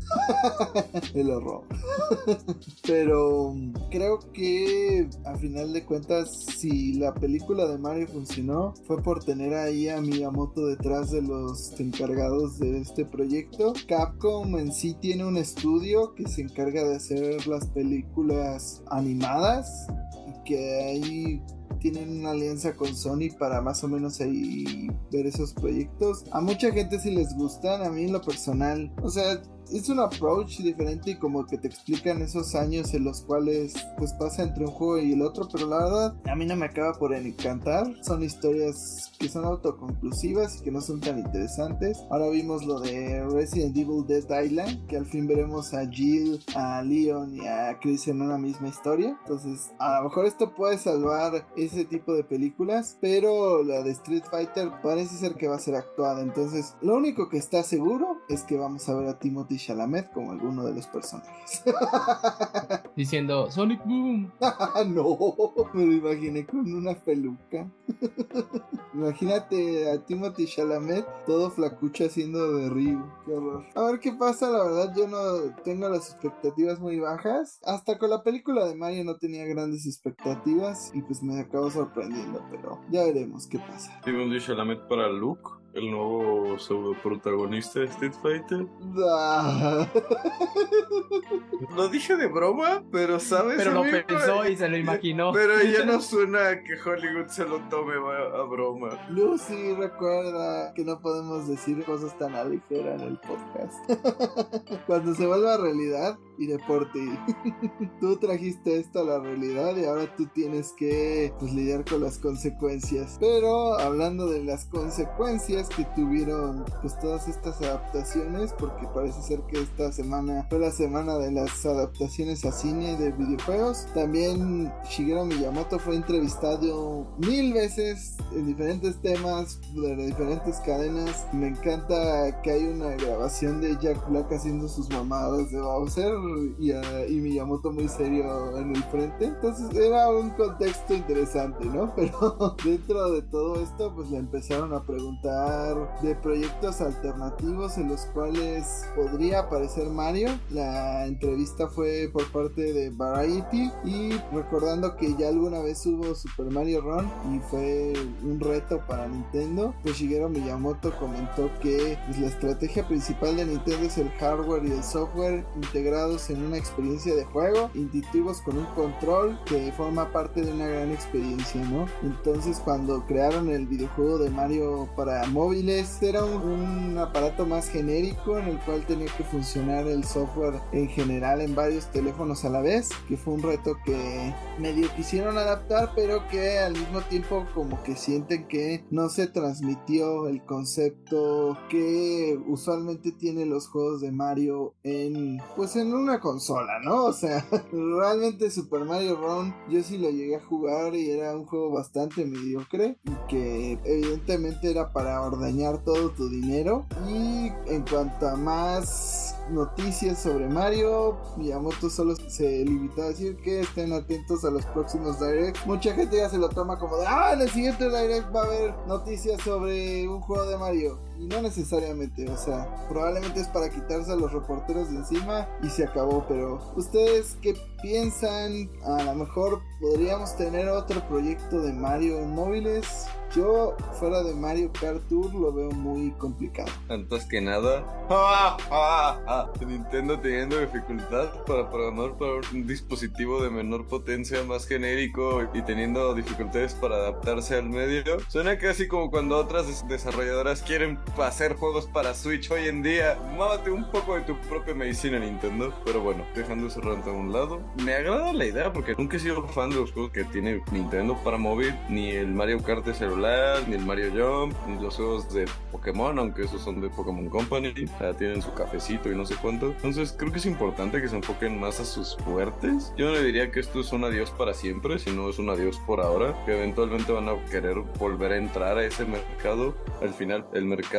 El horror. pero creo que a final de cuentas, si la película de Mario funcionó, fue por tener ahí a Miyamoto detrás de los encargados de este proyecto. Capcom en sí tiene un estudio que se encarga de hacer las películas animadas y que ahí tienen una alianza con Sony para más o menos ahí ver esos proyectos. A mucha gente sí les gustan, a mí en lo personal, o sea, es un approach diferente y como que te explican esos años en los cuales pues pasa entre un juego y el otro, pero la verdad a mí no me acaba por encantar. Son historias que son autoconclusivas y que no son tan interesantes. Ahora vimos lo de Resident Evil Dead Island, que al fin veremos a Jill, a Leon y a Chris en una misma historia. Entonces, a lo mejor esto puede salvar ese tipo de películas, pero la de Street Fighter parece ser que va a ser actuada. Entonces, lo único que está seguro es que vamos a ver a Timothy Chalamet como alguno de los personajes. Diciendo Sonic Boom. no, me lo imaginé con una peluca. Imagínate a Timothy Chalamet todo flacucho haciendo de Ryu. Qué horror. A ver qué pasa, la verdad yo no tengo las expectativas muy bajas. Hasta con la película de Mario no tenía grandes expectativas y pues me acabo sorprendiendo, pero ya veremos qué pasa. Timothy Chalamet para Luke el nuevo pseudo protagonista de Street Fighter. Lo dije de broma, pero sabes. Pero lo pensó y se lo imaginó. Pero ya no suena que Hollywood se lo tome a, broma. Lucy, recuerda que no podemos decir cosas tan a ligera en el podcast. Cuando se vuelva realidad, y deporte. tú trajiste esto a la realidad y ahora tú tienes que pues, lidiar con las consecuencias. Pero hablando de las consecuencias que tuvieron pues todas estas adaptaciones, porque parece ser que esta semana fue la semana de las adaptaciones a cine de videojuegos. También Shigeru Miyamoto fue entrevistado mil veces en diferentes temas de diferentes cadenas. Me encanta que hay una grabación de Jack Black haciendo sus mamadas de Bowser y, y Miyamoto muy serio en el frente. Entonces era un contexto interesante, ¿no? Pero dentro de todo esto, pues le empezaron a preguntar de proyectos alternativos en los cuales podría aparecer Mario. La entrevista fue por parte de Variety y recordando que ya alguna vez hubo Super Mario Run y fue un reto para Nintendo, pues Shigeru Miyamoto comentó que pues, la estrategia principal de Nintendo es el hardware y el software integrados en una experiencia de juego, intuitivos con un control que forma parte de una gran experiencia, ¿no? Entonces cuando crearon el videojuego de Mario para móviles era un, aparato más genérico en el cual tenía que funcionar el software en general en varios teléfonos a la vez, que fue un reto que medio quisieron adaptar, pero que al mismo tiempo como que sienten que no se transmitió el concepto que usualmente tiene los juegos de Mario en pues en una consola, ¿no? O sea, realmente Super Mario Run yo sí lo llegué a jugar y era un juego bastante mediocre y que evidentemente era para ordeñar todo tu dinero y en cuanto a más noticias sobre Mario, Miyamoto solo se limitó a decir que estén atentos a los próximos Direct. Mucha gente ya se lo toma como de, ah, en el siguiente Direct va a haber noticias sobre un juego de Mario. Y no necesariamente, o sea, probablemente es para quitarse a los reporteros de encima y se acabó. Pero, ¿ustedes qué piensan? A lo mejor podríamos tener otro proyecto de Mario en móviles. Yo, fuera de Mario Kart Tour, lo veo muy complicado. Antes que nada. Nintendo teniendo dificultad para programar para un dispositivo de menor potencia, más genérico y teniendo dificultades para adaptarse al medio. Suena casi como cuando otras desarrolladoras quieren hacer juegos para Switch hoy en día. Mávate un poco de tu propia medicina, Nintendo. Pero bueno, dejando ese rante a un lado, me agrada la idea porque nunca he sido fan de los juegos que tiene Nintendo para móvil, ni el Mario Kart de celular ni el Mario Jump, ni los juegos de Pokémon, aunque esos son de Pokémon Company, ya tienen su cafecito y no sé cuánto. Entonces creo que es importante que se enfoquen más a sus fuertes. Yo no le diría que esto es un adiós para siempre, sino es un adiós por ahora, que eventualmente van a querer volver a entrar a ese mercado. Al final, el mercado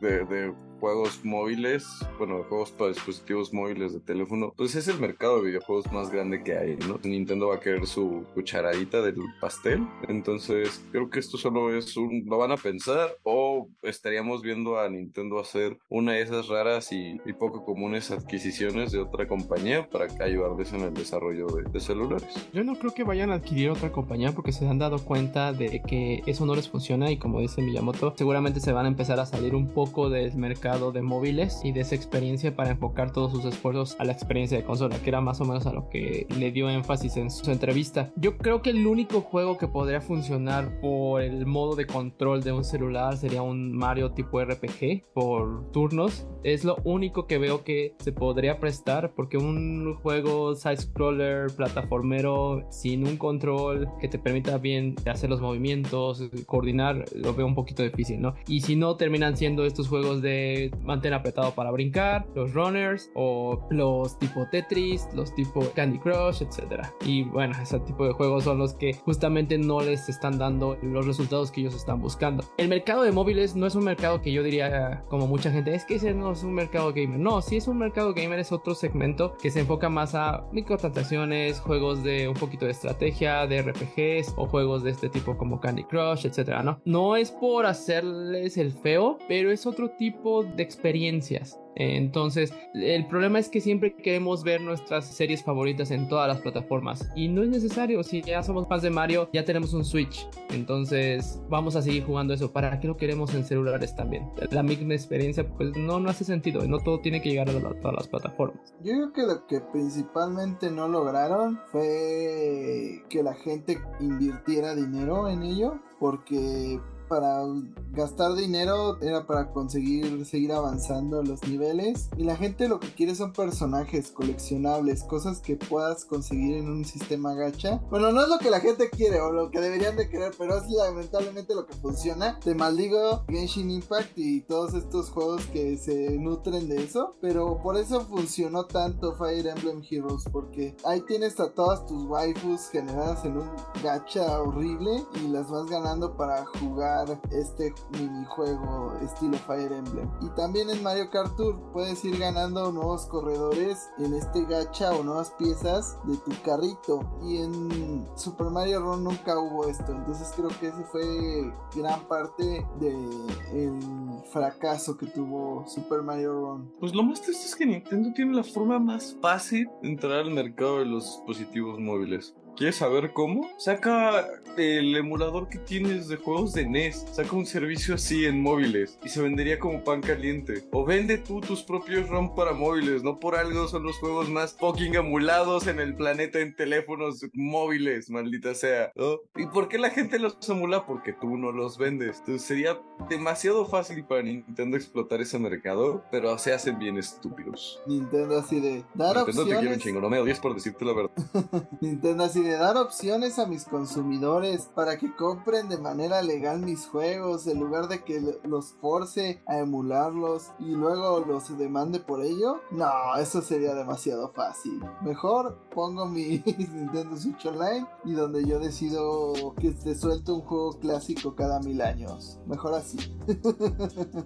de, juegos móviles, bueno, juegos para dispositivos móviles de teléfono, pues es el mercado de videojuegos más grande que hay, ¿no? Nintendo va a querer su cucharadita del pastel, entonces creo que esto solo es un, lo van a pensar o estaríamos viendo a Nintendo hacer una de esas raras y, poco comunes adquisiciones de otra compañía para ayudarles en el desarrollo de, de celulares. Yo no creo que vayan a adquirir otra compañía porque se han dado cuenta de que eso no les funciona y como dice Miyamoto, seguramente se van a empezar a salir un poco del mercado de móviles y de esa experiencia para enfocar todos sus esfuerzos a la experiencia de consola, que era más o menos a lo que le dio énfasis en su entrevista. Yo creo que el único juego que podría funcionar por el modo de control de un celular sería un Mario tipo RPG por turnos. Es lo único que veo que se podría prestar porque un juego side-scroller, plataformero, sin un control que te permita bien hacer los movimientos, coordinar, lo veo un poquito difícil, ¿no? Y si no, terminan siendo estos juegos de mantén apretado para brincar, los runners o los tipo Tetris, los tipo Candy Crush, etcétera. Y bueno, ese tipo de juegos son los que justamente no les están dando los resultados que ellos están buscando. El mercado de móviles no es un mercado que yo diría como mucha gente, es que ese no es un mercado gamer. No, si es un mercado gamer es otro segmento que se enfoca más a microtransacciones, juegos de un poquito de estrategia, de RPGs o juegos de este tipo como Candy Crush, etcétera, ¿no? No es por hacerles el feo, pero es otro tipo de experiencias. Entonces, el problema es que siempre queremos ver nuestras series favoritas en todas las plataformas y no es necesario. Si ya somos fans de Mario, ya tenemos un Switch. Entonces, vamos a seguir jugando eso. ¿Para qué lo queremos en celulares también? La misma experiencia, pues no, no hace sentido. No todo tiene que llegar a, todas las plataformas. Yo creo que lo que principalmente no lograron fue que la gente invirtiera dinero en ello porque para gastar dinero, era para conseguir seguir avanzando los niveles. Y la gente lo que quiere son personajes coleccionables, cosas que puedas conseguir en un sistema gacha. Bueno, no es lo que la gente quiere o lo que deberían de querer, pero es lamentablemente lo que funciona. Te maldigo Genshin Impact y todos estos juegos que se nutren de eso. Pero por eso funcionó tanto Fire Emblem Heroes, porque ahí tienes a todas tus waifus generadas en un gacha horrible y las vas ganando para jugar este minijuego estilo Fire Emblem. Y también en Mario Kart Tour puedes ir ganando nuevos corredores en este gacha o nuevas piezas de tu carrito. Y en Super Mario Run nunca hubo esto. Entonces creo que ese fue gran parte del fracaso que tuvo Super Mario Run. Pues lo más triste es que Nintendo tiene la forma más fácil de entrar al mercado de los dispositivos móviles. ¿Quieres saber cómo? Saca el emulador que tienes de juegos de NES. Saca un servicio así en móviles y se vendería como pan caliente. O vende tú tus propios ROM para móviles. No por algo son los juegos más fucking emulados en el planeta en teléfonos móviles, maldita sea. ¿Y por qué la gente los emula? Porque tú no los vendes. Entonces sería demasiado fácil para Nintendo explotar ese mercado, pero se hacen bien estúpidos. Nintendo así de dar Nintendo te quiero un chingo, no me odies por decirte la verdad. Nintendo así de dar opciones a mis consumidores para que compren de manera legal mis juegos en lugar de que los force a emularlos y luego los demande por ello. No, eso sería demasiado fácil. Mejor pongo mi Nintendo Switch Online y donde yo decido que te suelte un juego clásico cada mil años. Mejor así.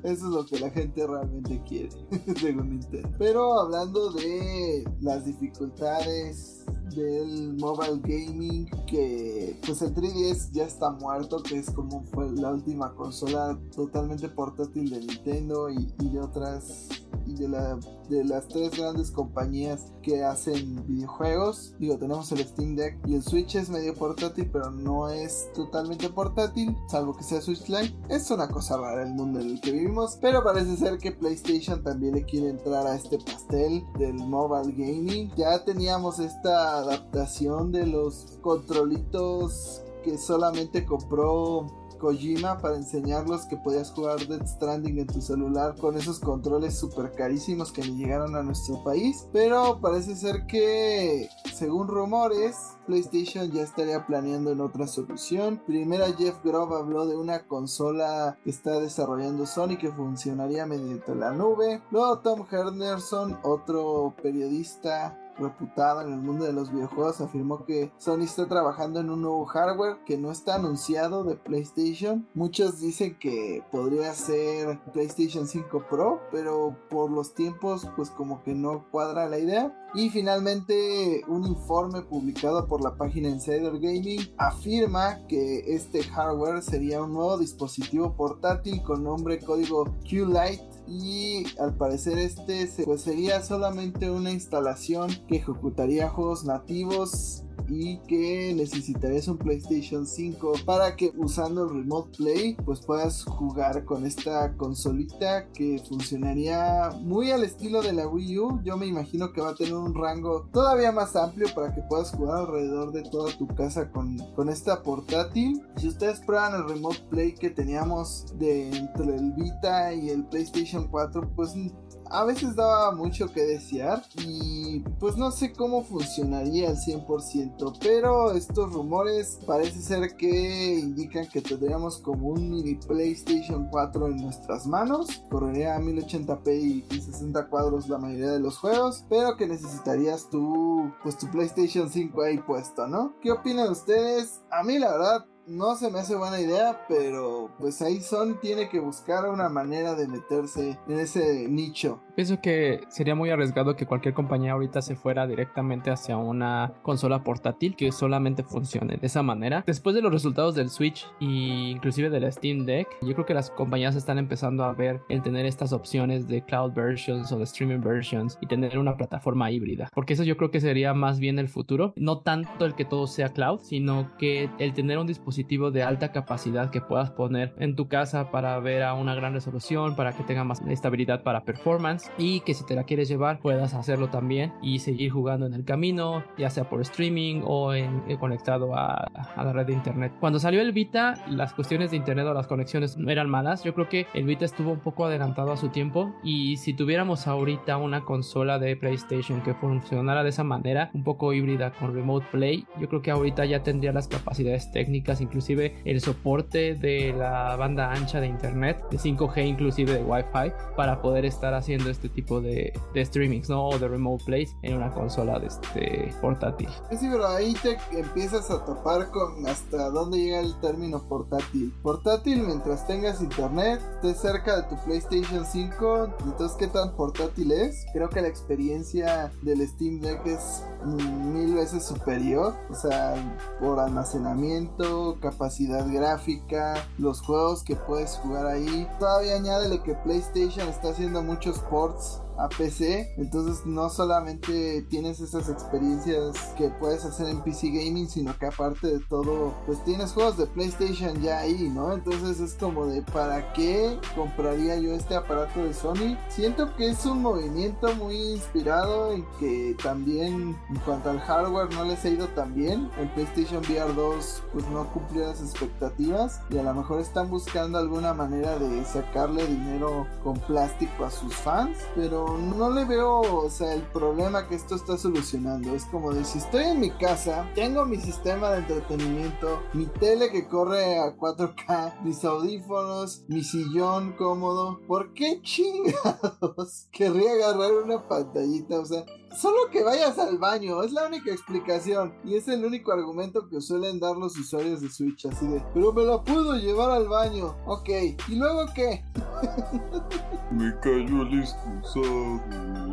eso es lo que la gente realmente quiere, según Nintendo. Pero hablando de las dificultades del mobile gaming que pues el 3DS ya está muerto que es como fue la última consola totalmente portátil de Nintendo y, y de otras de, la, de las tres grandes compañías que hacen videojuegos. Digo, tenemos el Steam Deck y el Switch es medio portátil, pero no es totalmente portátil, salvo que sea Switch Lite. Es una cosa rara el mundo en el que vivimos, pero parece ser que PlayStation también le quiere entrar a este pastel del mobile gaming. Ya teníamos esta adaptación de los controlitos que solamente compró Kojima para enseñarlos que podías jugar Dead Stranding en tu celular con esos controles super carísimos que ni llegaron a nuestro país. Pero parece ser que, según rumores, PlayStation ya estaría planeando en otra solución. Primero Jeff Grove habló de una consola que está desarrollando Sony que funcionaría mediante la nube. Luego Tom Henderson, otro periodista reputada en el mundo de los videojuegos, afirmó que Sony está trabajando en un nuevo hardware que no está anunciado de PlayStation. Muchos dicen que podría ser PlayStation 5 Pro, pero por los tiempos pues como que no cuadra la idea. Y finalmente un informe publicado por la página Insider Gaming afirma que este hardware sería un nuevo dispositivo portátil con nombre código Q-Lite y al parecer este pues sería solamente una instalación que ejecutaría juegos nativos y que necesitarías un PlayStation 5 para que usando el Remote Play pues puedas jugar con esta consolita que funcionaría muy al estilo de la Wii U. Yo me imagino que va a tener un rango todavía más amplio para que puedas jugar alrededor de toda tu casa con, con esta portátil. Si ustedes prueban el Remote Play que teníamos de entre el Vita y el PlayStation 4 pues a veces daba mucho que desear y pues no sé cómo funcionaría al 100%, pero estos rumores parece ser que indican que tendríamos como un mini PlayStation 4 en nuestras manos, correría a 1080p y 60 cuadros la mayoría de los juegos, pero que necesitarías tu pues tu PlayStation 5 ahí puesto, ¿no? ¿Qué opinan ustedes? A mí la verdad no se me hace buena idea, pero pues ahí Son tiene que buscar una manera de meterse en ese nicho. Pienso que sería muy arriesgado que cualquier compañía ahorita se fuera directamente hacia una consola portátil que solamente funcione de esa manera. Después de los resultados del Switch e inclusive del Steam Deck, yo creo que las compañías están empezando a ver el tener estas opciones de cloud versions o de streaming versions y tener una plataforma híbrida. Porque eso yo creo que sería más bien el futuro. No tanto el que todo sea cloud, sino que el tener un dispositivo de alta capacidad que puedas poner en tu casa para ver a una gran resolución, para que tenga más estabilidad para performance y que si te la quieres llevar puedas hacerlo también y seguir jugando en el camino, ya sea por streaming o en, eh, conectado a, a, la red de internet. Cuando salió el Vita, las cuestiones de internet o las conexiones eran malas. Yo creo que el Vita estuvo un poco adelantado a su tiempo y si tuviéramos ahorita una consola de PlayStation que funcionara de esa manera, un poco híbrida con Remote Play, yo creo que ahorita ya tendría las capacidades técnicas, inclusive el soporte de la banda ancha de internet, de 5G inclusive de Wi-Fi, para poder estar haciendo este tipo de, de streamings, ¿no? O de remote plays en una consola de este portátil. Sí, pero ahí te empiezas a topar con hasta dónde llega el término portátil. Portátil mientras tengas internet, estés cerca de tu PlayStation 5, entonces qué tan portátil es. Creo que la experiencia del Steam Deck es mil veces superior, o sea, por almacenamiento, capacidad gráfica, los juegos que puedes jugar ahí. Todavía añádele que PlayStation está haciendo muchos ports Lords a PC. Entonces no solamente tienes esas experiencias que puedes hacer en PC Gaming, sino que aparte de todo, pues tienes juegos de PlayStation ya ahí, ¿no? Entonces es como de, ¿para qué compraría yo este aparato de Sony? Siento que es un movimiento muy inspirado en que también en cuanto al hardware no les ha ido tan bien. El PlayStation VR 2 pues no cumplió las expectativas y a lo mejor están buscando alguna manera de sacarle dinero con plástico a sus fans, pero no le veo, o sea, el problema que esto está solucionando. Es como de si estoy en mi casa, tengo mi sistema de entretenimiento, mi tele que corre a 4K, mis audífonos, mi sillón cómodo, ¿por qué chingados querría agarrar una pantallita? O sea, Solo que vayas al baño, es la única explicación. Y es el único argumento que suelen dar los usuarios de Switch, así de, pero me la puedo llevar al baño. Ok, ¿y luego qué? me cayó el excusado.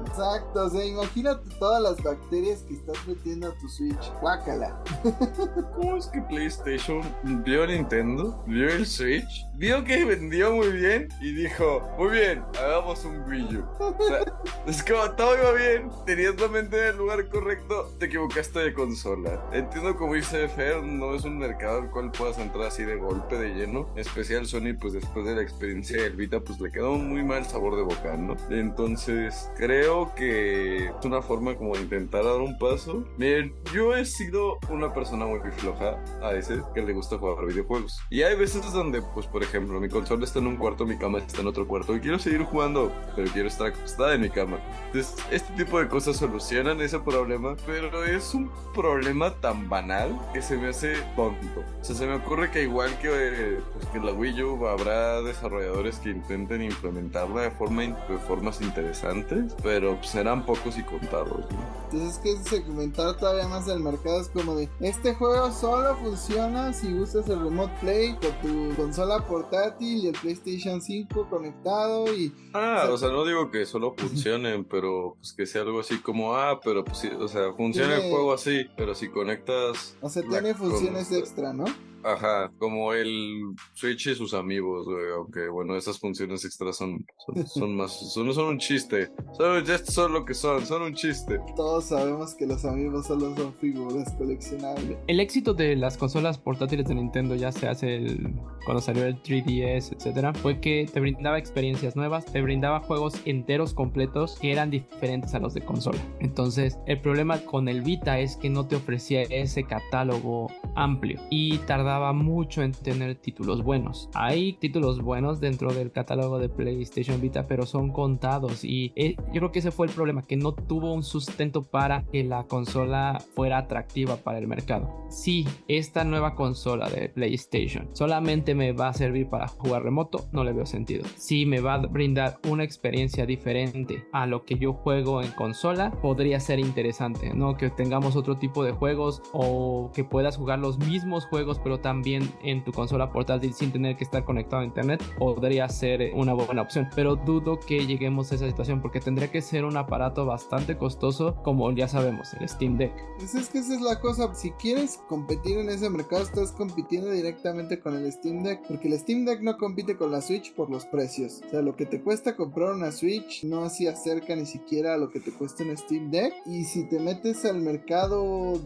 Exacto, o sea, imagínate todas las bacterias que estás metiendo a tu Switch. Guácala. ¿Cómo es que PlayStation vio Nintendo, vio el Switch, vio que vendió muy bien y dijo, muy bien, hagamos un Wii U? O sea, es como todo iba bien, tenía en el lugar correcto, te equivocaste de consola. Entiendo como dice Fer, no es un mercado al cual puedas entrar así de golpe de lleno. especial Sony, pues después de la experiencia del Vita, pues le quedó un muy mal sabor de boca, ¿no? Entonces, creo que es una forma como de intentar dar un paso. Miren, yo he sido una persona muy floja a ese que le gusta jugar videojuegos. Y hay veces donde, pues por ejemplo, mi consola está en un cuarto, mi cama está en otro cuarto y quiero seguir jugando, pero quiero estar acostada en mi cama. Entonces, este tipo de cosas solucionan ese problema, pero es un problema tan banal que se me hace tonto. O sea, se me ocurre que igual que, pues, que la Wii U habrá desarrolladores que intenten implementarla de, forma, de formas interesantes, pero pues, serán pocos y contados. Entonces es que segmentar todavía más el mercado es como de, este juego solo funciona si usas el Remote Play con tu consola portátil y el PlayStation 5 conectado y... Ah, o sea, no digo que solo funcionen, pero pues que sea algo así como, ah, pero pues sí, o sea, funciona el juego así, pero si conectas... O sea, tiene funciones extra, ¿no? Ajá, como el Switch y sus amigos, güey, aunque bueno, esas funciones extras son, son, más, son, son un chiste. Son, ya son lo que son, son un chiste. Todos sabemos que los amigos solo son figuras coleccionables. El éxito de las consolas portátiles de Nintendo ya se hace cuando salió el 3DS, etcétera, fue que te brindaba experiencias nuevas, te brindaba juegos enteros completos que eran diferentes a los de consola. Entonces, el problema con el Vita es que no te ofrecía ese catálogo amplio y tardaba mucho en tener títulos buenos. Hay títulos buenos dentro del catálogo de PlayStation Vita, pero son contados y eh, yo creo que ese fue el problema, que no tuvo un sustento para que la consola fuera atractiva para el mercado. Si esta nueva consola de PlayStation solamente me va a servir para jugar remoto, no le veo sentido. Si me va a brindar una experiencia diferente a lo que yo juego en consola, podría ser interesante, ¿no? Que tengamos otro tipo de juegos o que puedas jugar los mismos juegos pero también en tu consola portátil sin tener que estar conectado a internet podría ser una buena opción. Pero dudo que lleguemos a esa situación porque tendría que ser un aparato bastante costoso como ya sabemos, el Steam Deck. Pues es que esa es la cosa, si quieres competir en ese mercado estás compitiendo directamente con el Steam Deck porque el Steam Deck no compite con la Switch por los precios. O sea, lo que te cuesta comprar una Switch no se acerca ni siquiera a lo que te cuesta un Steam Deck y si te metes al mercado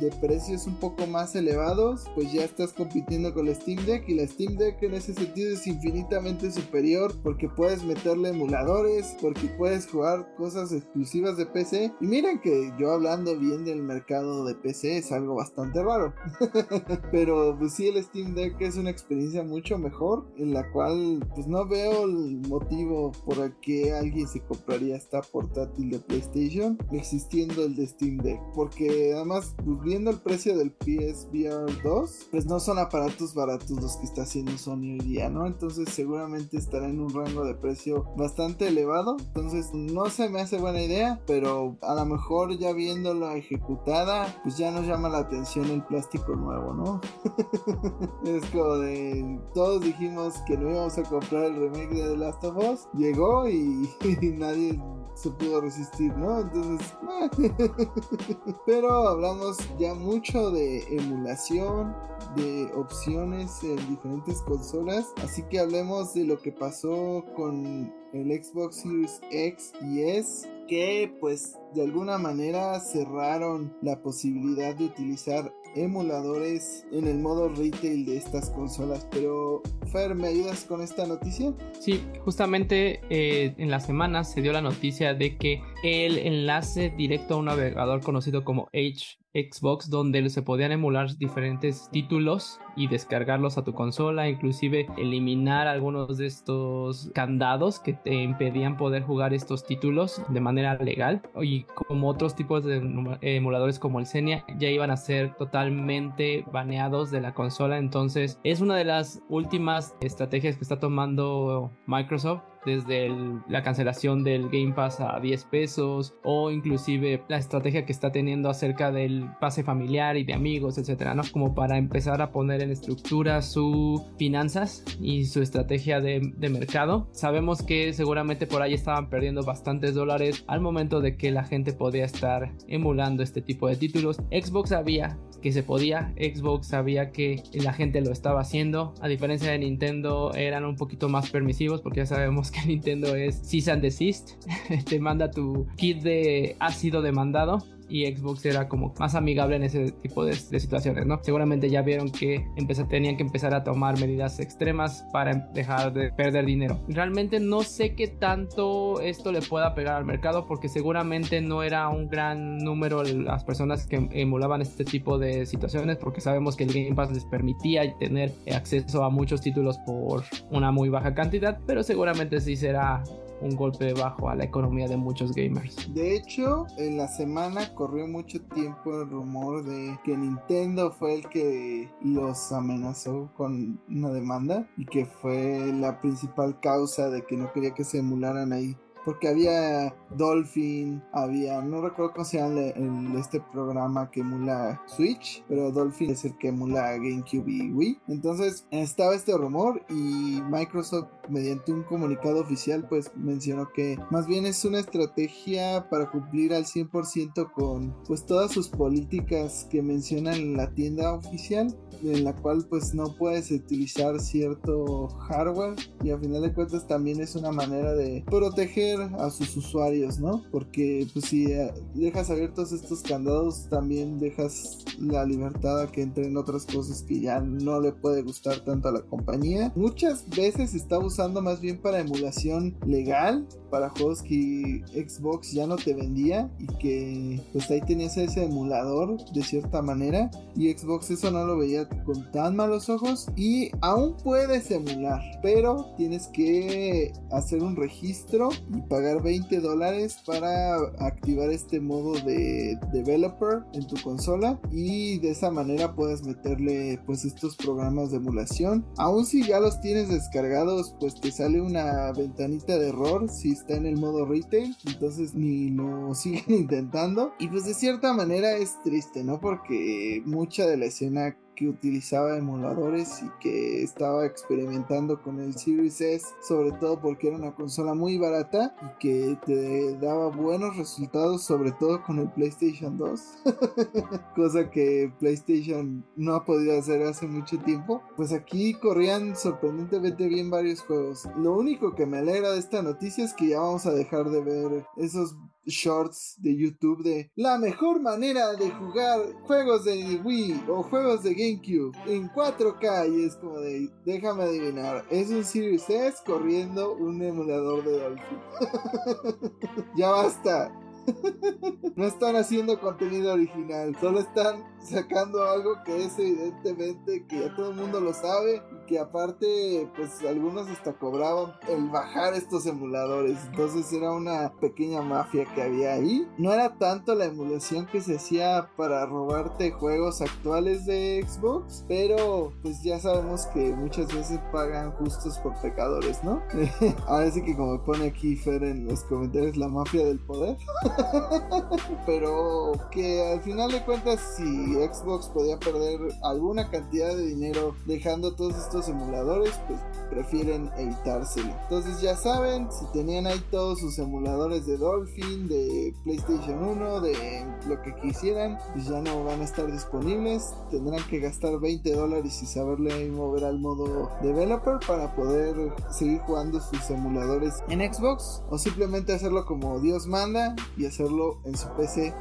de precios un poco más elevados, pues ya estás compitiendo con la Steam Deck y la Steam Deck en ese sentido es infinitamente superior porque puedes meterle emuladores, porque puedes jugar cosas exclusivas de PC. Y miren que yo hablando bien del mercado de PC es algo bastante raro. Pero pues sí, el Steam Deck es una experiencia mucho mejor en la cual pues no veo el motivo por el que alguien se compraría esta portátil de PlayStation existiendo el de Steam Deck. Porque además, pues, viendo el precio del PSVR 2, pues no son aparatos baratos los que está haciendo Sony hoy día, ¿no? Entonces seguramente estará en un rango de precio bastante elevado. Entonces no se me hace buena idea, pero a lo mejor ya viéndola ejecutada, pues ya nos llama la atención el plástico nuevo, ¿no? es como de todos dijimos que no íbamos a comprar el remake de The Last of Us, llegó y, nadie se pudo resistir, ¿no? Entonces, pero hablamos ya mucho de emulación, de opciones en diferentes consolas, así que hablemos de lo que pasó con el Xbox Series X y S que pues de alguna manera cerraron la posibilidad de utilizar emuladores en el modo retail de estas consolas. Pero Fer, ¿me ayudas con esta noticia? Sí, justamente eh, en la semana se dio la noticia de que el enlace directo a un navegador conocido como H Xbox donde se podían emular diferentes títulos y descargarlos a tu consola, inclusive eliminar algunos de estos candados que te impedían poder jugar estos títulos de manera legal. Y como otros tipos de emuladores como el Xenia ya iban a ser totalmente baneados de la consola, entonces es una de las últimas estrategias que está tomando Microsoft desde la cancelación del Game Pass a 10 pesos o inclusive la estrategia que está teniendo acerca del pase familiar y de amigos, etcétera, ¿no? Como para empezar a poner en estructura sus finanzas y su estrategia de, de mercado. Sabemos que seguramente por ahí estaban perdiendo bastantes dólares al momento de que la gente podía estar emulando este tipo de títulos. Xbox sabía que se podía, Xbox sabía que la gente lo estaba haciendo, a diferencia de Nintendo eran un poquito más permisivos porque ya sabemos que Nintendo es cease and desist, te manda tu kit de ácido demandado y Xbox era como más amigable en ese tipo de, situaciones, ¿no? Seguramente ya vieron que tenían que empezar a tomar medidas extremas para dejar de perder dinero. Realmente no sé qué tanto esto le pueda pegar al mercado porque seguramente no era un gran número las personas que emulaban este tipo de situaciones porque sabemos que el Game Pass les permitía tener acceso a muchos títulos por una muy baja cantidad, pero seguramente sí será un golpe bajo a la economía de muchos gamers. De hecho, en la semana corrió mucho tiempo el rumor de que Nintendo fue el que los amenazó con una demanda y que fue la principal causa de que no quería que se emularan ahí porque había Dolphin, había, no recuerdo cómo se llama este programa que emula Switch, pero Dolphin es el que emula GameCube y Wii. Entonces estaba este rumor y Microsoft mediante un comunicado oficial pues mencionó que más bien es una estrategia para cumplir al 100% con pues todas sus políticas que mencionan en la tienda oficial en la cual pues no puedes utilizar cierto hardware y a final de cuentas también es una manera de proteger a sus usuarios, ¿no? Porque pues si eh, dejas abiertos estos candados también dejas la libertad a que entren otras cosas que ya no le puede gustar tanto a la compañía. Muchas veces se está usando más bien para emulación legal, para juegos que Xbox ya no te vendía y que pues ahí tenías ese emulador de cierta manera y Xbox eso no lo veía con tan malos ojos y aún puedes emular, pero tienes que hacer un registro pagar 20 dólares para activar este modo de developer en tu consola y de esa manera puedes meterle pues estos programas de emulación. Aún si ya los tienes descargados, pues te sale una ventanita de error si está en el modo retail, entonces ni lo siguen intentando y pues de cierta manera es triste, ¿no? Porque mucha de la escena que utilizaba emuladores y que estaba experimentando con el Series S, sobre todo porque era una consola muy barata y que te daba buenos resultados, sobre todo con el PlayStation 2, cosa que PlayStation no ha podido hacer hace mucho tiempo. Pues aquí corrían sorprendentemente bien varios juegos. Lo único que me alegra de esta noticia es que ya vamos a dejar de ver esos shorts de YouTube de la mejor manera de jugar juegos de Wii o juegos de GameCube en 4K y es como de, déjame adivinar, es un Series S corriendo un emulador de Dolphin. ya basta. no están haciendo contenido original, solo están sacando algo que es evidentemente que ya todo el mundo lo sabe que aparte pues algunos hasta cobraban el bajar estos emuladores. Entonces era una pequeña mafia que había ahí. No era tanto la emulación que se hacía para robarte juegos actuales de Xbox, pero pues ya sabemos que muchas veces pagan justos por pecadores, ¿no? Ahora sí que como pone aquí Fer en los comentarios la mafia del poder. pero que al final de cuentas si Xbox podía perder alguna cantidad de dinero dejando todos estos emuladores, pues prefieren evitárselo. Entonces ya saben, si tenían ahí todos sus emuladores de Dolphin, de PlayStation 1, de lo que quisieran, pues ya no van a estar disponibles. Tendrán que gastar 20 dólares y saberle mover al modo developer para poder seguir jugando sus emuladores en Xbox o simplemente hacerlo como Dios manda y hacerlo en su PC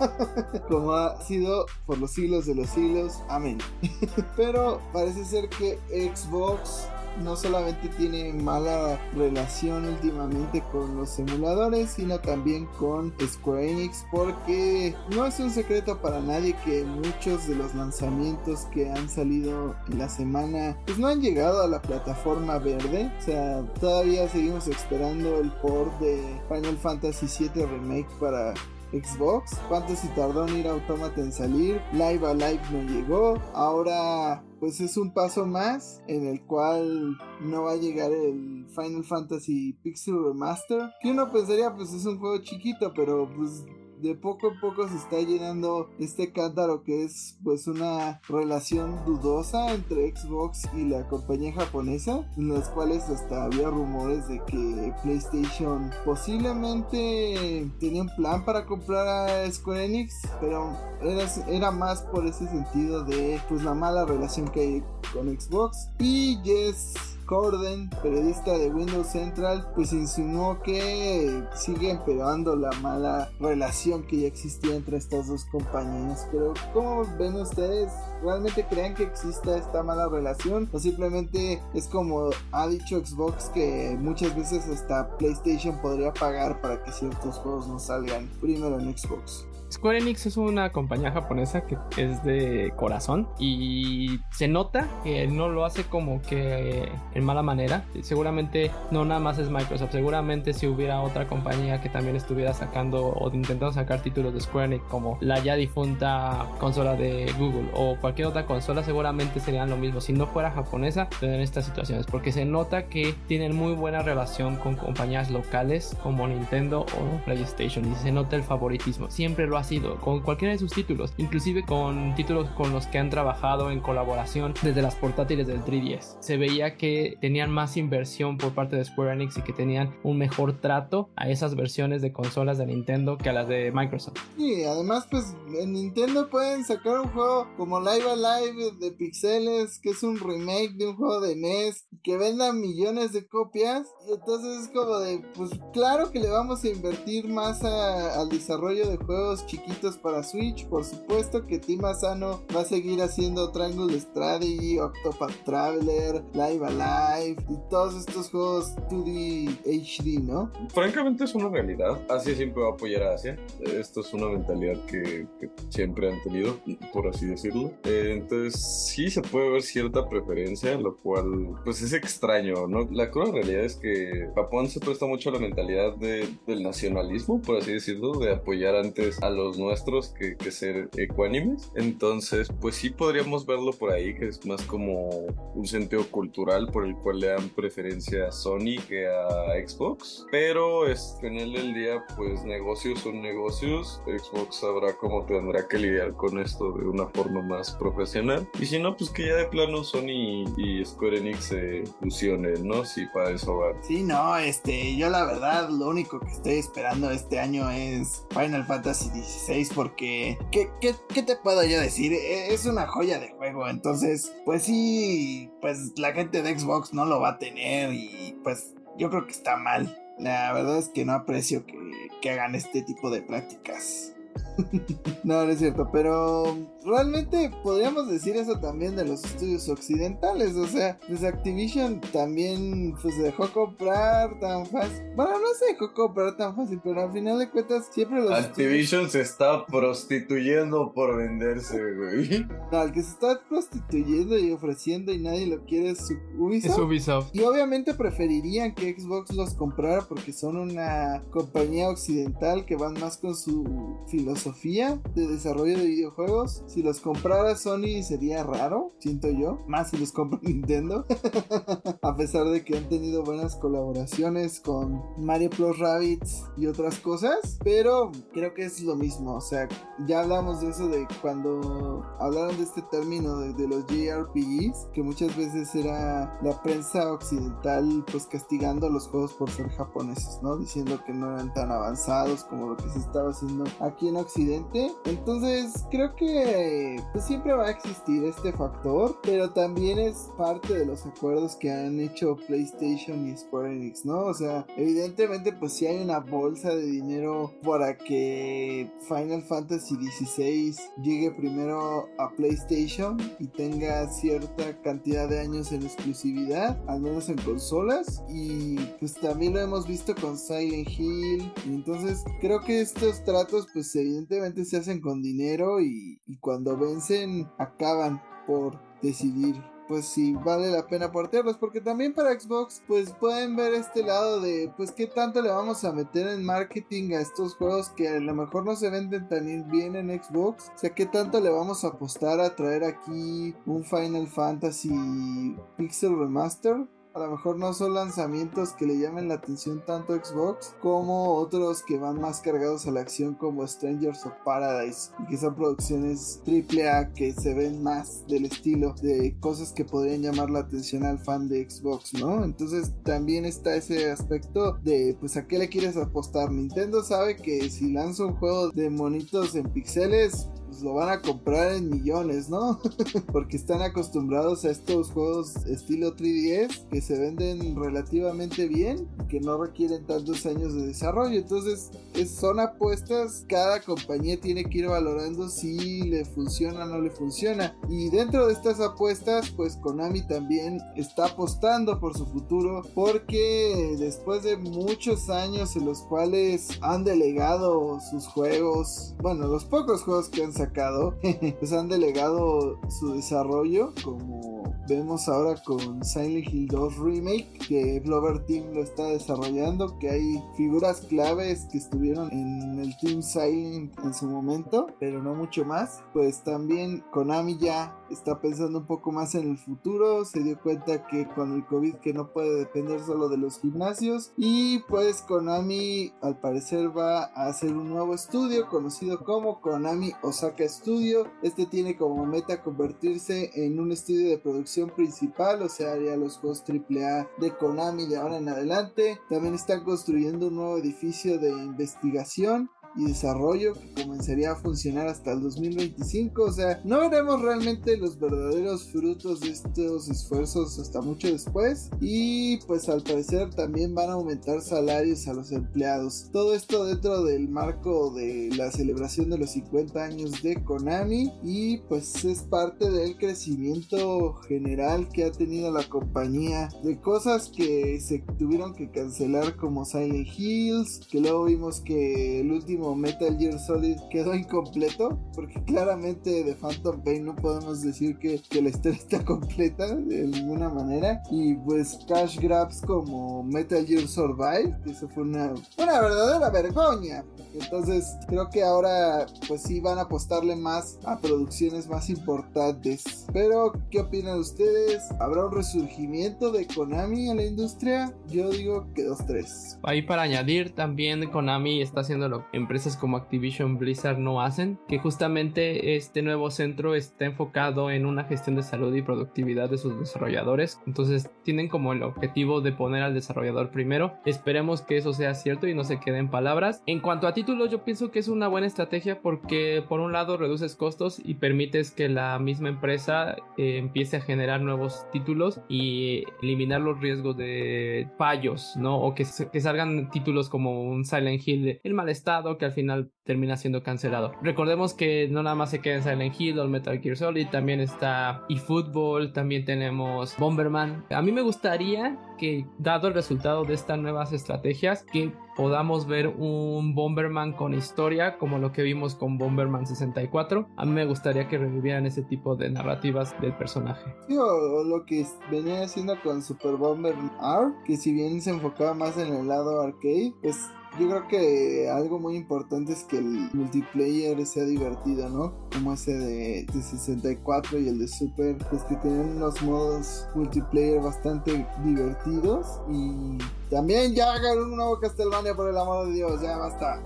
como ha sido por los siglos de los siglos. Amén. Pero parece ser que Xbox no solamente tiene mala relación últimamente con los emuladores, sino también con Square Enix, porque no es un secreto para nadie que muchos de los lanzamientos que han salido en la semana, pues no han llegado a la plataforma verde. O sea, todavía seguimos esperando el port de Final Fantasy VII Remake para Xbox. ¿Cuánto se tardó en ir Automata en salir? Live a Live no llegó. Ahora pues es un paso más en el cual no va a llegar el Final Fantasy Pixel Remaster. Que uno pensaría pues es un juego chiquito, pero pues de poco a poco se está llenando este cántaro que es pues una relación dudosa entre Xbox y la compañía japonesa en las cuales hasta había rumores de que PlayStation posiblemente tenía un plan para comprar a Square Enix pero era, era más por ese sentido de pues la mala relación que hay con Xbox. Y Yes Corden, periodista de Windows Central, pues insinuó que sigue empeorando la mala relación que ya existía entre estas dos compañías. Pero, ¿cómo ven ustedes? ¿Realmente creen que exista esta mala relación? ¿O simplemente es como ha dicho Xbox que muchas veces hasta PlayStation podría pagar para que ciertos juegos no salgan primero en Xbox? Square Enix es una compañía japonesa que es de corazón y se nota que no lo hace como que en mala manera. Seguramente no nada más es Microsoft, seguramente si hubiera otra compañía que también estuviera sacando o intentando sacar títulos de Square Enix como la ya difunta consola de Google o cualquier otra consola, seguramente serían lo mismo. Si no fuera japonesa, tendrían estas situaciones porque se nota que tienen muy buena relación con compañías locales como Nintendo o PlayStation y se nota el favoritismo. Siempre lo sido con cualquiera de sus títulos, inclusive con títulos con los que han trabajado en colaboración desde las portátiles del 3DS. Se veía que tenían más inversión por parte de Square Enix y que tenían un mejor trato a esas versiones de consolas de Nintendo que a las de Microsoft. Y además pues en Nintendo pueden sacar un juego como Live Alive de pixeles, que es un remake de un juego de NES, que venda millones de copias. Y entonces es como de, pues claro que le vamos a invertir más al desarrollo de juegos chiquitos para Switch. Por supuesto que Team Asano va a seguir haciendo Triangle Strategy, Octopath Traveler, Live Alive y todos estos juegos 2D HD, ¿no? Francamente es una realidad. Asia siempre va a apoyar a Asia. Esto es una mentalidad que, siempre han tenido, por así decirlo. Eh, entonces sí se puede ver cierta preferencia, lo cual pues es extraño, ¿no? La cruda realidad es que Japón se presta mucho a la mentalidad de, del nacionalismo, por así decirlo, de apoyar antes a los nuestros que, que ser ecuánimes. Entonces, pues sí podríamos verlo por ahí, que es más como un sentido cultural por el cual le dan preferencia a Sony que a Xbox. Pero es, en el del día, pues negocios son negocios. Xbox sabrá cómo tendrá que lidiar con esto de una forma más profesional. Y si no, pues que ya de plano Sony y Square Enix se fusionen, ¿no? Si para eso va. Sí, no, este, yo la verdad, lo único que estoy esperando este año es Final Fantasy XVI porque, ¿qué, qué, te puedo yo decir? E, es una joya de juego, entonces, pues sí, pues la gente de Xbox no lo va a tener y pues yo creo que está mal. La verdad es que no aprecio que, que hagan este tipo de prácticas. no, no es cierto, pero realmente podríamos decir eso también de los estudios occidentales, o sea, pues Activision también pues dejó comprar tan fácil. Bueno, no se dejó comprar tan fácil, pero al final de cuentas siempre los Activision se está prostituyendo por venderse, güey. No, el que se está prostituyendo y ofreciendo y nadie lo quiere es Ubisoft. Es Ubisoft. Y obviamente preferirían que Xbox los comprara porque son una compañía occidental que van más con su filosofía de desarrollo de videojuegos si los comprara Sony sería raro, siento yo. Más si los compra Nintendo. a pesar de que han tenido buenas colaboraciones con Mario Plus Rabbits y otras cosas. Pero creo que es lo mismo. O sea, ya hablamos de eso de cuando hablaron de este término de, los JRPGs. Que muchas veces era la prensa occidental pues castigando los juegos por ser japoneses, ¿no? Diciendo que no eran tan avanzados como lo que se estaba haciendo aquí en Occidente. Entonces creo que pues siempre va a existir este factor, pero también es parte de los acuerdos que han hecho PlayStation y Square Enix, ¿no? O sea, evidentemente pues si hay una bolsa de dinero para que Final Fantasy XVI llegue primero a PlayStation y tenga cierta cantidad de años en exclusividad, al menos en consolas, y pues también lo hemos visto con Silent Hill, entonces creo que estos tratos pues evidentemente se hacen con dinero y, y cuando vencen acaban por decidir pues si vale la pena portearlos porque también para Xbox pues pueden ver este lado de pues qué tanto le vamos a meter en marketing a estos juegos que a lo mejor no se venden tan bien en Xbox. O sea qué tanto le vamos a apostar a traer aquí un Final Fantasy Pixel Remaster a lo mejor no son lanzamientos que le llamen la atención tanto Xbox como otros que van más cargados a la acción como Strangers of Paradise y que son producciones AAA que se ven más del estilo de cosas que podrían llamar la atención al fan de Xbox, ¿no? Entonces también está ese aspecto de pues a qué le quieres apostar. Nintendo sabe que si lanza un juego de monitos en pixeles pues, lo van a comprar en millones, ¿no? Porque están acostumbrados a estos juegos estilo 3DS que se venden relativamente bien que no requieren tantos años de desarrollo. Entonces, son apuestas, cada compañía tiene que ir valorando si le funciona o no le funciona. Y dentro de estas apuestas, pues Konami también está apostando por su futuro porque después de muchos años en los cuales han delegado sus juegos, bueno, los pocos juegos que han sacado, pues han delegado su desarrollo como vemos ahora con Silent Hill 2 Remake que Blover Team lo está desarrollando que hay figuras claves que estuvieron en el Team Silent en su momento pero no mucho más. Pues también Konami ya está pensando un poco más en el futuro se dio cuenta que con el COVID que no puede depender solo de los gimnasios y pues Konami al parecer va a hacer un nuevo estudio conocido como Konami Osaka Studio este tiene como meta convertirse en un estudio de producción principal, o sea, haría los juegos AAA de Konami de ahora en adelante. También están construyendo un nuevo edificio de investigación y desarrollo que comenzaría a funcionar hasta el 2025. O sea, no veremos realmente los verdaderos frutos de estos esfuerzos hasta mucho después. Y pues al parecer también van a aumentar salarios a los empleados. Todo esto dentro del marco de la celebración de los 50 años de Konami. Y pues es parte del crecimiento general que ha tenido la compañía. De cosas que se tuvieron que cancelar como Silent Hills. Que luego vimos que el último Metal Gear Solid quedó incompleto, porque claramente de Phantom Pain no podemos decir que, que la historia está completa de ninguna manera. Y pues Cash Grabs como Metal Gear Survive, que eso fue una, una verdadera vergüenza. Entonces creo que ahora pues sí van a apostarle más a producciones más importantes. Pero, ¿qué opinan ustedes? ¿Habrá un resurgimiento de Konami en la industria? Yo digo que 2-3. Ahí para añadir, también Konami está haciendo lo empresas como Activision Blizzard no hacen, que justamente este nuevo centro está enfocado en una gestión de salud y productividad de sus desarrolladores. Entonces tienen como el objetivo de poner al desarrollador primero. Esperemos que eso sea cierto y no se quede en palabras. En cuanto a títulos yo pienso que es una buena estrategia porque por un lado reduces costos y permites que la misma empresa eh, empiece a generar nuevos títulos y eliminar los riesgos de fallos, ¿no? O que, que salgan títulos como un Silent Hill en mal estado que al final termina siendo cancelado. Recordemos que no nada más se queda en Silent Hill o Metal Gear Solid, también está eFootball, también tenemos Bomberman. A mí me gustaría que, dado el resultado de estas nuevas estrategias, que podamos ver un Bomberman con historia como lo que vimos con Bomberman 64. A mí me gustaría que revivieran ese tipo de narrativas del personaje. Lo que venía haciendo con Super Bomberman R, que si bien se enfocaba más en el lado arcade, pues yo creo que algo muy importante es que el multiplayer sea divertido, ¿no? Como ese de, 64 y el de Super, pues que tienen unos modos multiplayer bastante divertidos y también ya hagan un nuevo Castlevania por el amor de Dios, ya basta.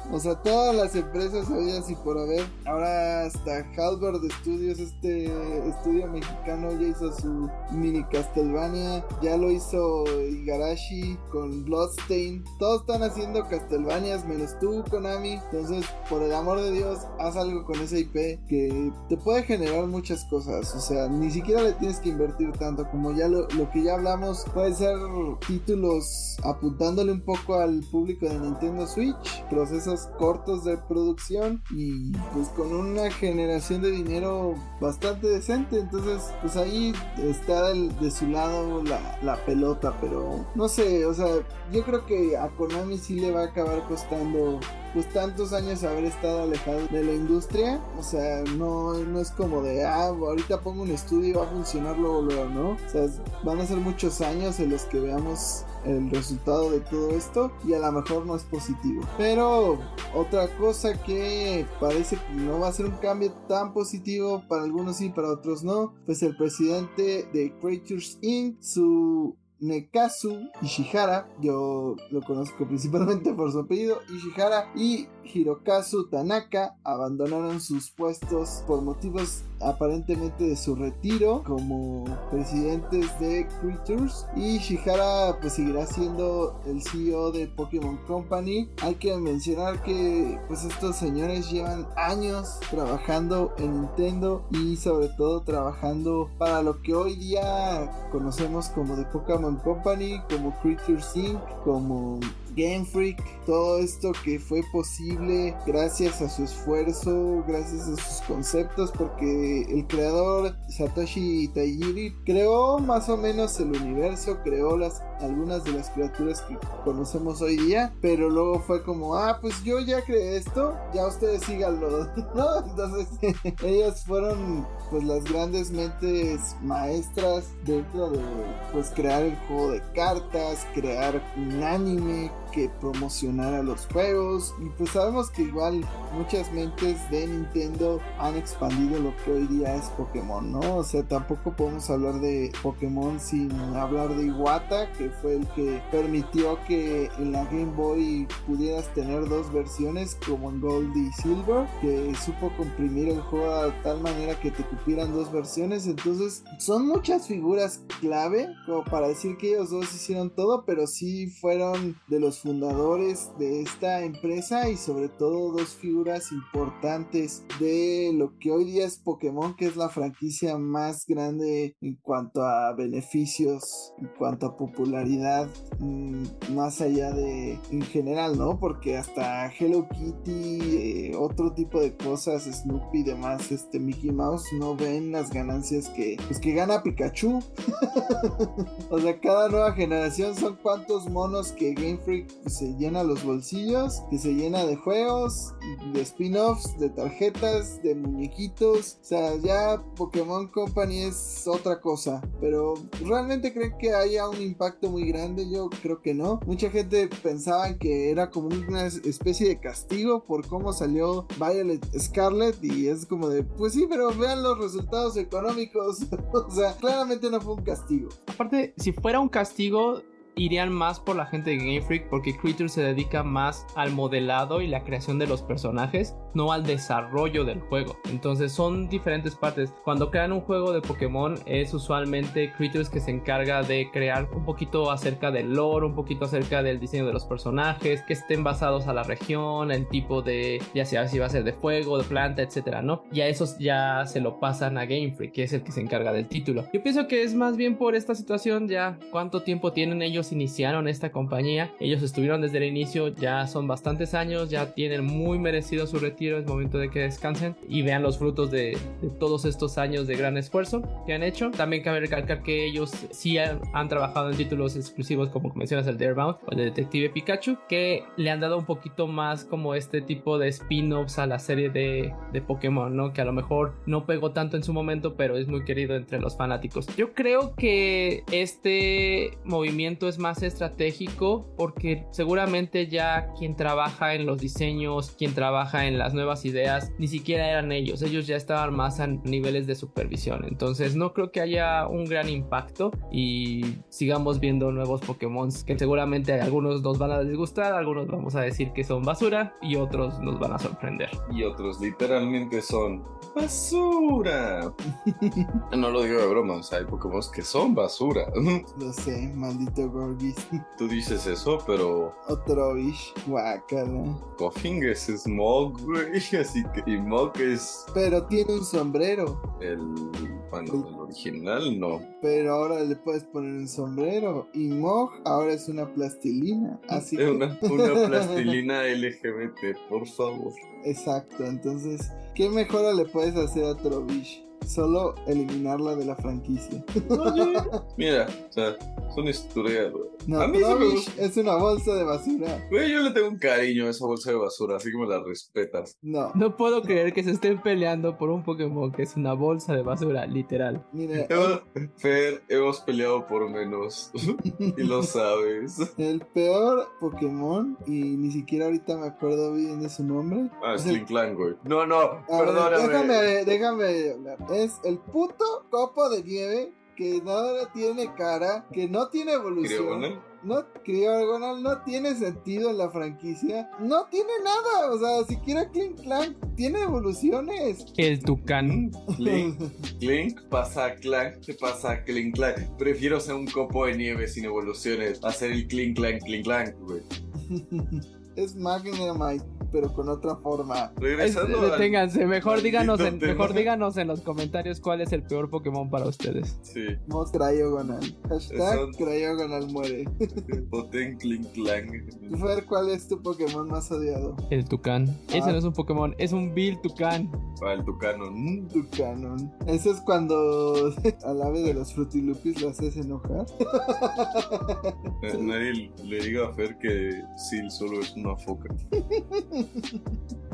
o sea, todas las empresas oídas y por haber. Ahora hasta Halberd Studios, este estudio mexicano, ya hizo su mini Castlevania. Ya lo hizo Igarashi con Todos están haciendo Castlevanias, menos tú, Konami. Entonces, por el amor de Dios, haz algo con ese IP que te puede generar muchas cosas. O sea, ni siquiera le tienes que invertir tanto como ya lo, lo que ya hablamos. Puede ser títulos apuntándole un poco al público de Nintendo Switch, procesos cortos de producción y pues con una generación de dinero bastante decente. Entonces, pues ahí está de su lado la, la pelota, pero no sé, o sea, yo creo que a Konami sí le va a acabar costando pues tantos años haber estado alejado de la industria, o sea, no, no es como de, ah, ahorita pongo un estudio y va a funcionar luego, luego, ¿no? O sea, van a ser muchos años en los que veamos el resultado de todo esto y a lo mejor no es positivo. Pero otra cosa que parece que no va a ser un cambio tan positivo para algunos y para otros no, pues el presidente de Creatures Inc., su Nekazu Ishihara, yo lo conozco principalmente por su apellido, Ishihara y Hirokazu Tanaka abandonaron sus puestos por motivos aparentemente de su retiro como presidentes de Creatures y Ishihara pues seguirá siendo el CEO de Pokémon Company. Hay que mencionar que pues estos señores llevan años trabajando en Nintendo y sobre todo trabajando para lo que hoy día conocemos como de Pokémon Company, como Creatures Inc., como Game Freak, todo esto que fue posible gracias a su esfuerzo, gracias a sus conceptos, porque el creador Satoshi Tajiri creó más o menos el universo, creó las algunas de las criaturas que conocemos hoy día, pero luego fue como, ah, pues yo ya creé esto, ya ustedes síganlo, ¿no? Entonces ellos fueron pues las grandes mentes maestras dentro de pues crear el juego de cartas, crear un anime, que promocionar a los juegos. Y pues sabemos que igual muchas mentes de Nintendo han expandido lo que hoy día es Pokémon, ¿no? O sea, tampoco podemos hablar de Pokémon sin hablar de Iwata, que fue el que permitió que en la Game Boy pudieras tener dos versiones como en Gold y Silver, que supo comprimir el juego de tal manera que te cupieran dos versiones. Entonces, son muchas figuras clave como para decir que ellos dos hicieron todo, pero sí fueron de los fundadores de esta empresa y sobre todo dos figuras importantes de lo que hoy día es Pokémon, que es la franquicia más grande en cuanto a beneficios, en cuanto a popularidad, mm, más allá de en general, ¿no? Porque hasta Hello Kitty, eh, otro tipo de cosas, Snoopy y demás, este Mickey Mouse no ven las ganancias que, pues que gana Pikachu. o sea, cada nueva generación son cuantos monos que Game Freak se llena los bolsillos, que se llena de juegos, de spin-offs, de tarjetas, de muñequitos. O sea, ya Pokémon Company es otra cosa. Pero realmente creen que haya un impacto muy grande. Yo creo que no. Mucha gente pensaba que era como una especie de castigo por cómo salió Violet Scarlet. Y es como de, pues sí, pero vean los resultados económicos. o sea, claramente no fue un castigo. Aparte, si fuera un castigo, irían más por la gente de Game Freak porque Creature se dedica más al modelado y la creación de los personajes, no al desarrollo del juego. Entonces son diferentes partes. Cuando crean un juego de Pokémon es usualmente Creatures que se encarga de crear un poquito acerca del lore, un poquito acerca del diseño de los personajes, que estén basados a la región, el tipo de, ya sea si va a ser de fuego, de planta, etcétera, ¿no? Y a esos ya se lo pasan a Game Freak, que es el que se encarga del título. Yo pienso que es más bien por esta situación ya cuánto tiempo tienen ellos iniciaron esta compañía. Ellos estuvieron desde el inicio, ya son bastantes años, ya tienen muy merecido su retiro, es momento de que descansen y vean los frutos de, todos estos años de gran esfuerzo que han hecho. También cabe recalcar que ellos sí han, trabajado en títulos exclusivos como mencionas el Darebound o el Detective Pikachu, que le han dado un poquito más como este tipo de spin-offs a la serie de, de Pokémon, ¿no? Que a lo mejor no pegó tanto en su momento, pero es muy querido entre los fanáticos. Yo creo que este movimiento es más estratégico porque seguramente ya quien trabaja en los diseños, quien trabaja en las nuevas ideas, ni siquiera eran ellos, ellos ya estaban más a niveles de supervisión, entonces no creo que haya un gran impacto y sigamos viendo nuevos Pokémon que seguramente algunos nos van a disgustar, algunos vamos a decir que son basura y otros nos van a sorprender. Y otros literalmente son basura. no lo digo de broma, o sea, hay Pokémon que son basura. Lo sé, maldito Tú dices eso, pero. Otrovish, guacala. Koffing es Smog, güey, así que. Y Mog es. Pero tiene un sombrero. El. Bueno, el original no. Pero ahora le puedes poner un sombrero. Y Mog ahora es una plastilina. Así que... una, una plastilina LGBT, por favor. Exacto, entonces, ¿qué mejora le puedes hacer a Trovish? Solo eliminarla de la franquicia. Mira, o sea, es una historia, No, a mí es una bolsa de basura. Güey, yo le tengo un cariño a esa bolsa de basura, así que me la respetas. No. No puedo creer que se estén peleando por un Pokémon que es una bolsa de basura, literal. Mira. Fer, hemos peleado por menos. y lo sabes. El peor Pokémon, y ni siquiera ahorita me acuerdo bien de su nombre. Ah, es Clan, güey. No, no, perdóname. déjame, déjame hablar es el puto copo de nieve que no tiene cara, que no tiene evolución. No, Criogonal no tiene sentido en la franquicia. No tiene nada. O sea, siquiera Clink Clank tiene evoluciones. El Tucán. Clink, Clink pasa Clank, ¿qué pasa Clink Clank? Prefiero ser un copo de nieve sin evoluciones a ser el Clink Clank, Clink Clank, güey. es Magnemite pero con otra forma. Regresando. deténganse, mejor díganos, en, mejor díganos en los comentarios cuál es el peor Pokémon para ustedes. Sí. Mos Cryogonal. Hashtag Cryogonal muere. Poten Clang. Fer, ¿cuál es tu Pokémon más odiado? El Tucán. Ese ah. no es un Pokémon, es un Bill Tucán. Ah, el Tucanon. Tucanon. Eso es cuando al ave de los Frutilupis lo haces enojar. Nadie le diga a Fer que Sil solo es una foca.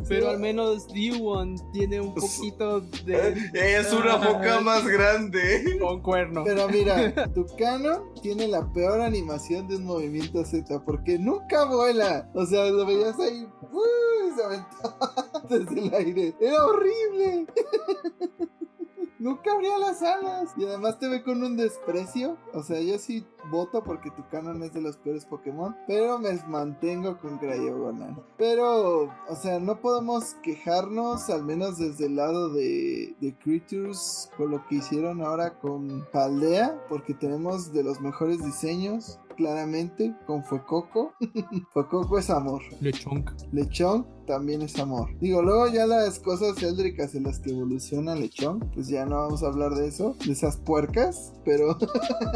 Pero al menos D1 tiene un poquito de. Es una foca más grande. Con cuerno. Pero mira, tu canon tiene la peor animación de un movimiento Z porque nunca vuela. O sea, lo veías ahí. ¡Uy! Se aventaba desde el aire. Era horrible. nunca abría las alas. Y además te ve con un desprecio. O sea, yo sí voto porque tu canon es de los peores Pokémon. Pero me mantengo con Cryogonal. Pero, o sea, no podemos quejarnos, al menos desde el lado de, de Creatures, con lo que hicieron ahora con Paldea. Porque tenemos de los mejores diseños claramente con Fuecoco. Fuecoco es amor. Lechonk. Lechonk también es amor. Digo, luego ya las cosas éldricas en las que evoluciona Lechonk, pues ya no vamos a hablar de eso, de esas puercas, pero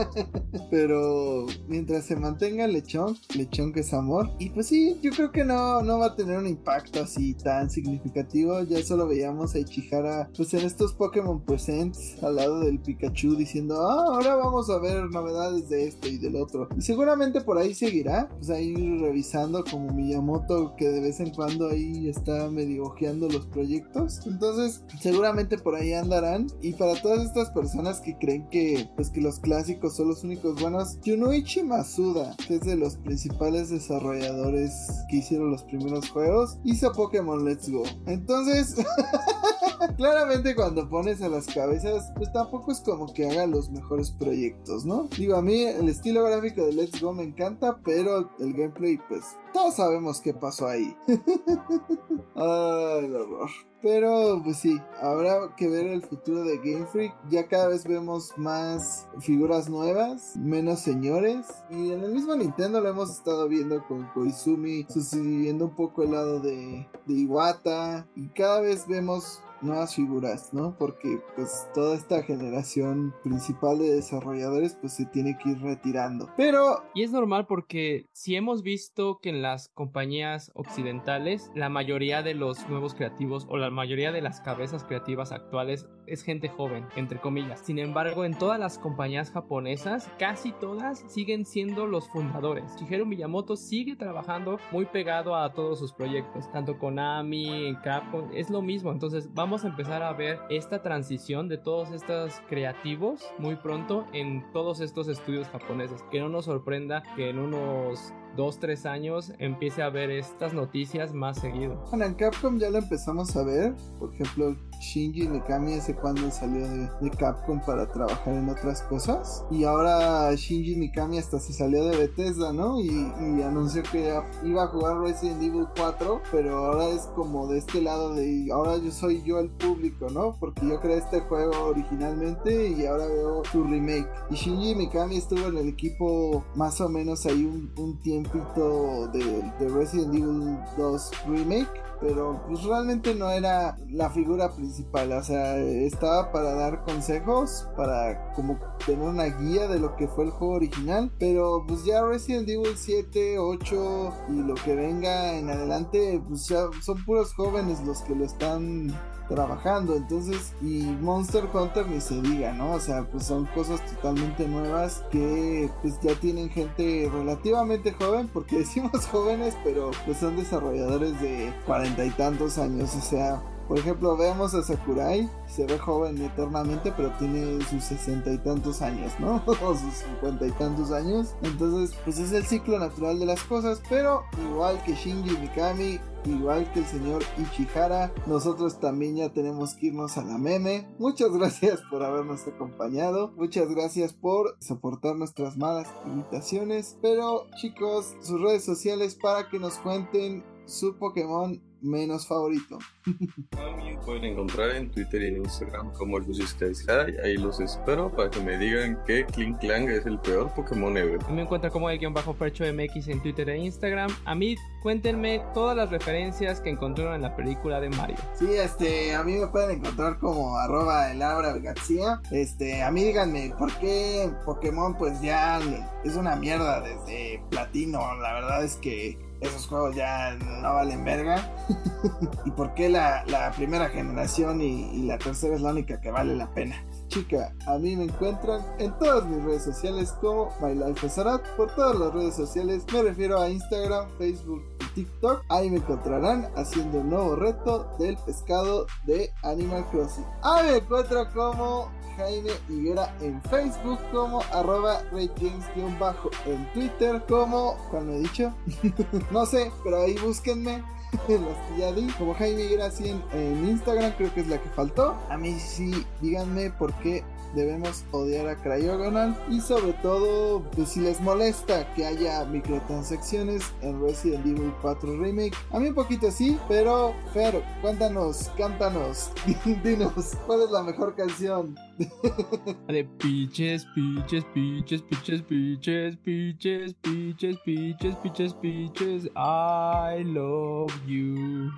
pero mientras se mantenga Lechonk, Lechonk es amor. Y pues sí, yo creo que no, no va a tener un impacto así tan significativo. Ya solo veíamos a Ichihara pues en estos Pokémon Presents al lado del Pikachu diciendo, ah, ahora vamos a ver novedades de esto y del otro. Y seguramente por ahí seguirá, pues ahí revisando como Miyamoto que de vez en cuando ahí está medio ojeando los proyectos. Entonces, seguramente por ahí andarán. Y para todas estas personas que creen que pues que los clásicos son los únicos buenos, Junoichi Masuda, que es de los principales desarrolladores que hicieron los primeros juegos, hizo Pokémon Let's Go. Entonces, claramente cuando pones a las cabezas, pues tampoco es como que haga los mejores proyectos, ¿no? Digo, a mí el estilo gráfico de Let's Go me encanta, pero el gameplay, pues todos sabemos qué pasó ahí. Ay, horror. Pero pues sí, habrá que ver el futuro de Game Freak. Ya cada vez vemos más figuras nuevas, menos señores. Y en el mismo Nintendo lo hemos estado viendo con Koizumi sucediendo un poco el lado de, de Iwata. Y cada vez vemos nuevas figuras, ¿no? Porque pues toda esta generación principal de desarrolladores pues se tiene que ir retirando. Pero... Y es normal porque si hemos visto que en las compañías occidentales la mayoría de los nuevos creativos o la mayoría de las cabezas creativas actuales es gente joven, entre comillas. Sin embargo, en todas las compañías japonesas, casi todas siguen siendo los fundadores. Shigeru Miyamoto sigue trabajando muy pegado a todos sus proyectos, tanto Konami, Capcom, es lo mismo. Entonces, vamos a empezar a ver esta transición de todos estos creativos muy pronto en todos estos estudios japoneses. Que no nos sorprenda que en unos dos, tres años empiece a ver estas noticias más seguido. Bueno, en Capcom ya lo empezamos a ver. Por ejemplo, Shinji Mikami ese cuando salió de, Capcom para trabajar en otras cosas. Y ahora Shinji Mikami hasta se salió de Bethesda, ¿no? Y, y, anunció que iba a jugar Resident Evil 4, pero ahora es como de este lado de ahora yo soy yo el público, ¿no? Porque yo creé este juego originalmente y ahora veo su remake. Y Shinji Mikami estuvo en el equipo más o menos ahí un, un tiempo de, Resident Evil 2 Remake pero pues realmente no era la figura principal, o sea, estaba para dar consejos, para como tener una guía de lo que fue el juego original, pero pues ya Resident Evil 7, 8 y lo que venga en adelante, pues ya son puros jóvenes los que lo están trabajando. Entonces, y Monster Hunter ni se diga, ¿no? O sea, pues son cosas totalmente nuevas que pues ya tienen gente relativamente joven, porque decimos jóvenes, pero pues son desarrolladores de cuarenta y tantos años, o sea, por ejemplo, veamos a Sakurai, se ve joven eternamente, pero tiene sus sesenta y tantos años, ¿no? o sus cincuenta y tantos años. Entonces, pues es el ciclo natural de las cosas, pero igual que Shinji Mikami, igual que el señor Ichihara, nosotros también ya tenemos que irnos a la meme. Muchas gracias por habernos acompañado, muchas gracias por soportar nuestras malas imitaciones, pero chicos, sus redes sociales para que nos cuenten su Pokémon menos favorito. También pueden encontrar en Twitter y en Instagram como Skies High. Ahí los espero para que me digan que Kling Clang es el peor Pokémon ever. me encuentro como el guion bajo Percho MX en Twitter e Instagram. A mí, cuéntenme todas las referencias que encontraron en la película de Mario. Sí, este, a mí me pueden encontrar como arroba el García. Este, a mí díganme, ¿por qué Pokémon pues ya es una mierda desde Platino? La verdad es que esos juegos ya no valen verga. ¿Y por qué la, primera generación y, la tercera es la única que vale la pena? Chica, a mí me encuentran en todas mis redes sociales como MyLifeSarat. Por todas las redes sociales me refiero a Instagram, Facebook TikTok. Ahí me encontrarán haciendo un nuevo reto del pescado de Animal Crossing. Ahí me encuentro como Jaime Higuera en Facebook, como arroba bajo en Twitter, como, ¿cuál me he dicho? no sé, pero ahí búsquenme. las que ya di, como Jaime Higuera en Instagram, creo que es la que faltó. A mí sí, díganme por qué debemos odiar a Cryogonal y sobre todo pues si les molesta que haya microtransacciones en Resident Evil 4 Remake a mí un poquito sí pero Fer cuéntanos cántanos dinos cuál es la mejor canción de piches piches piches piches piches piches piches piches piches piches I love you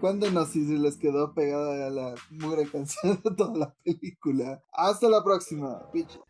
Cuéntenos si se les quedó pegada a la mugre de toda la película. Hasta la próxima, bitches.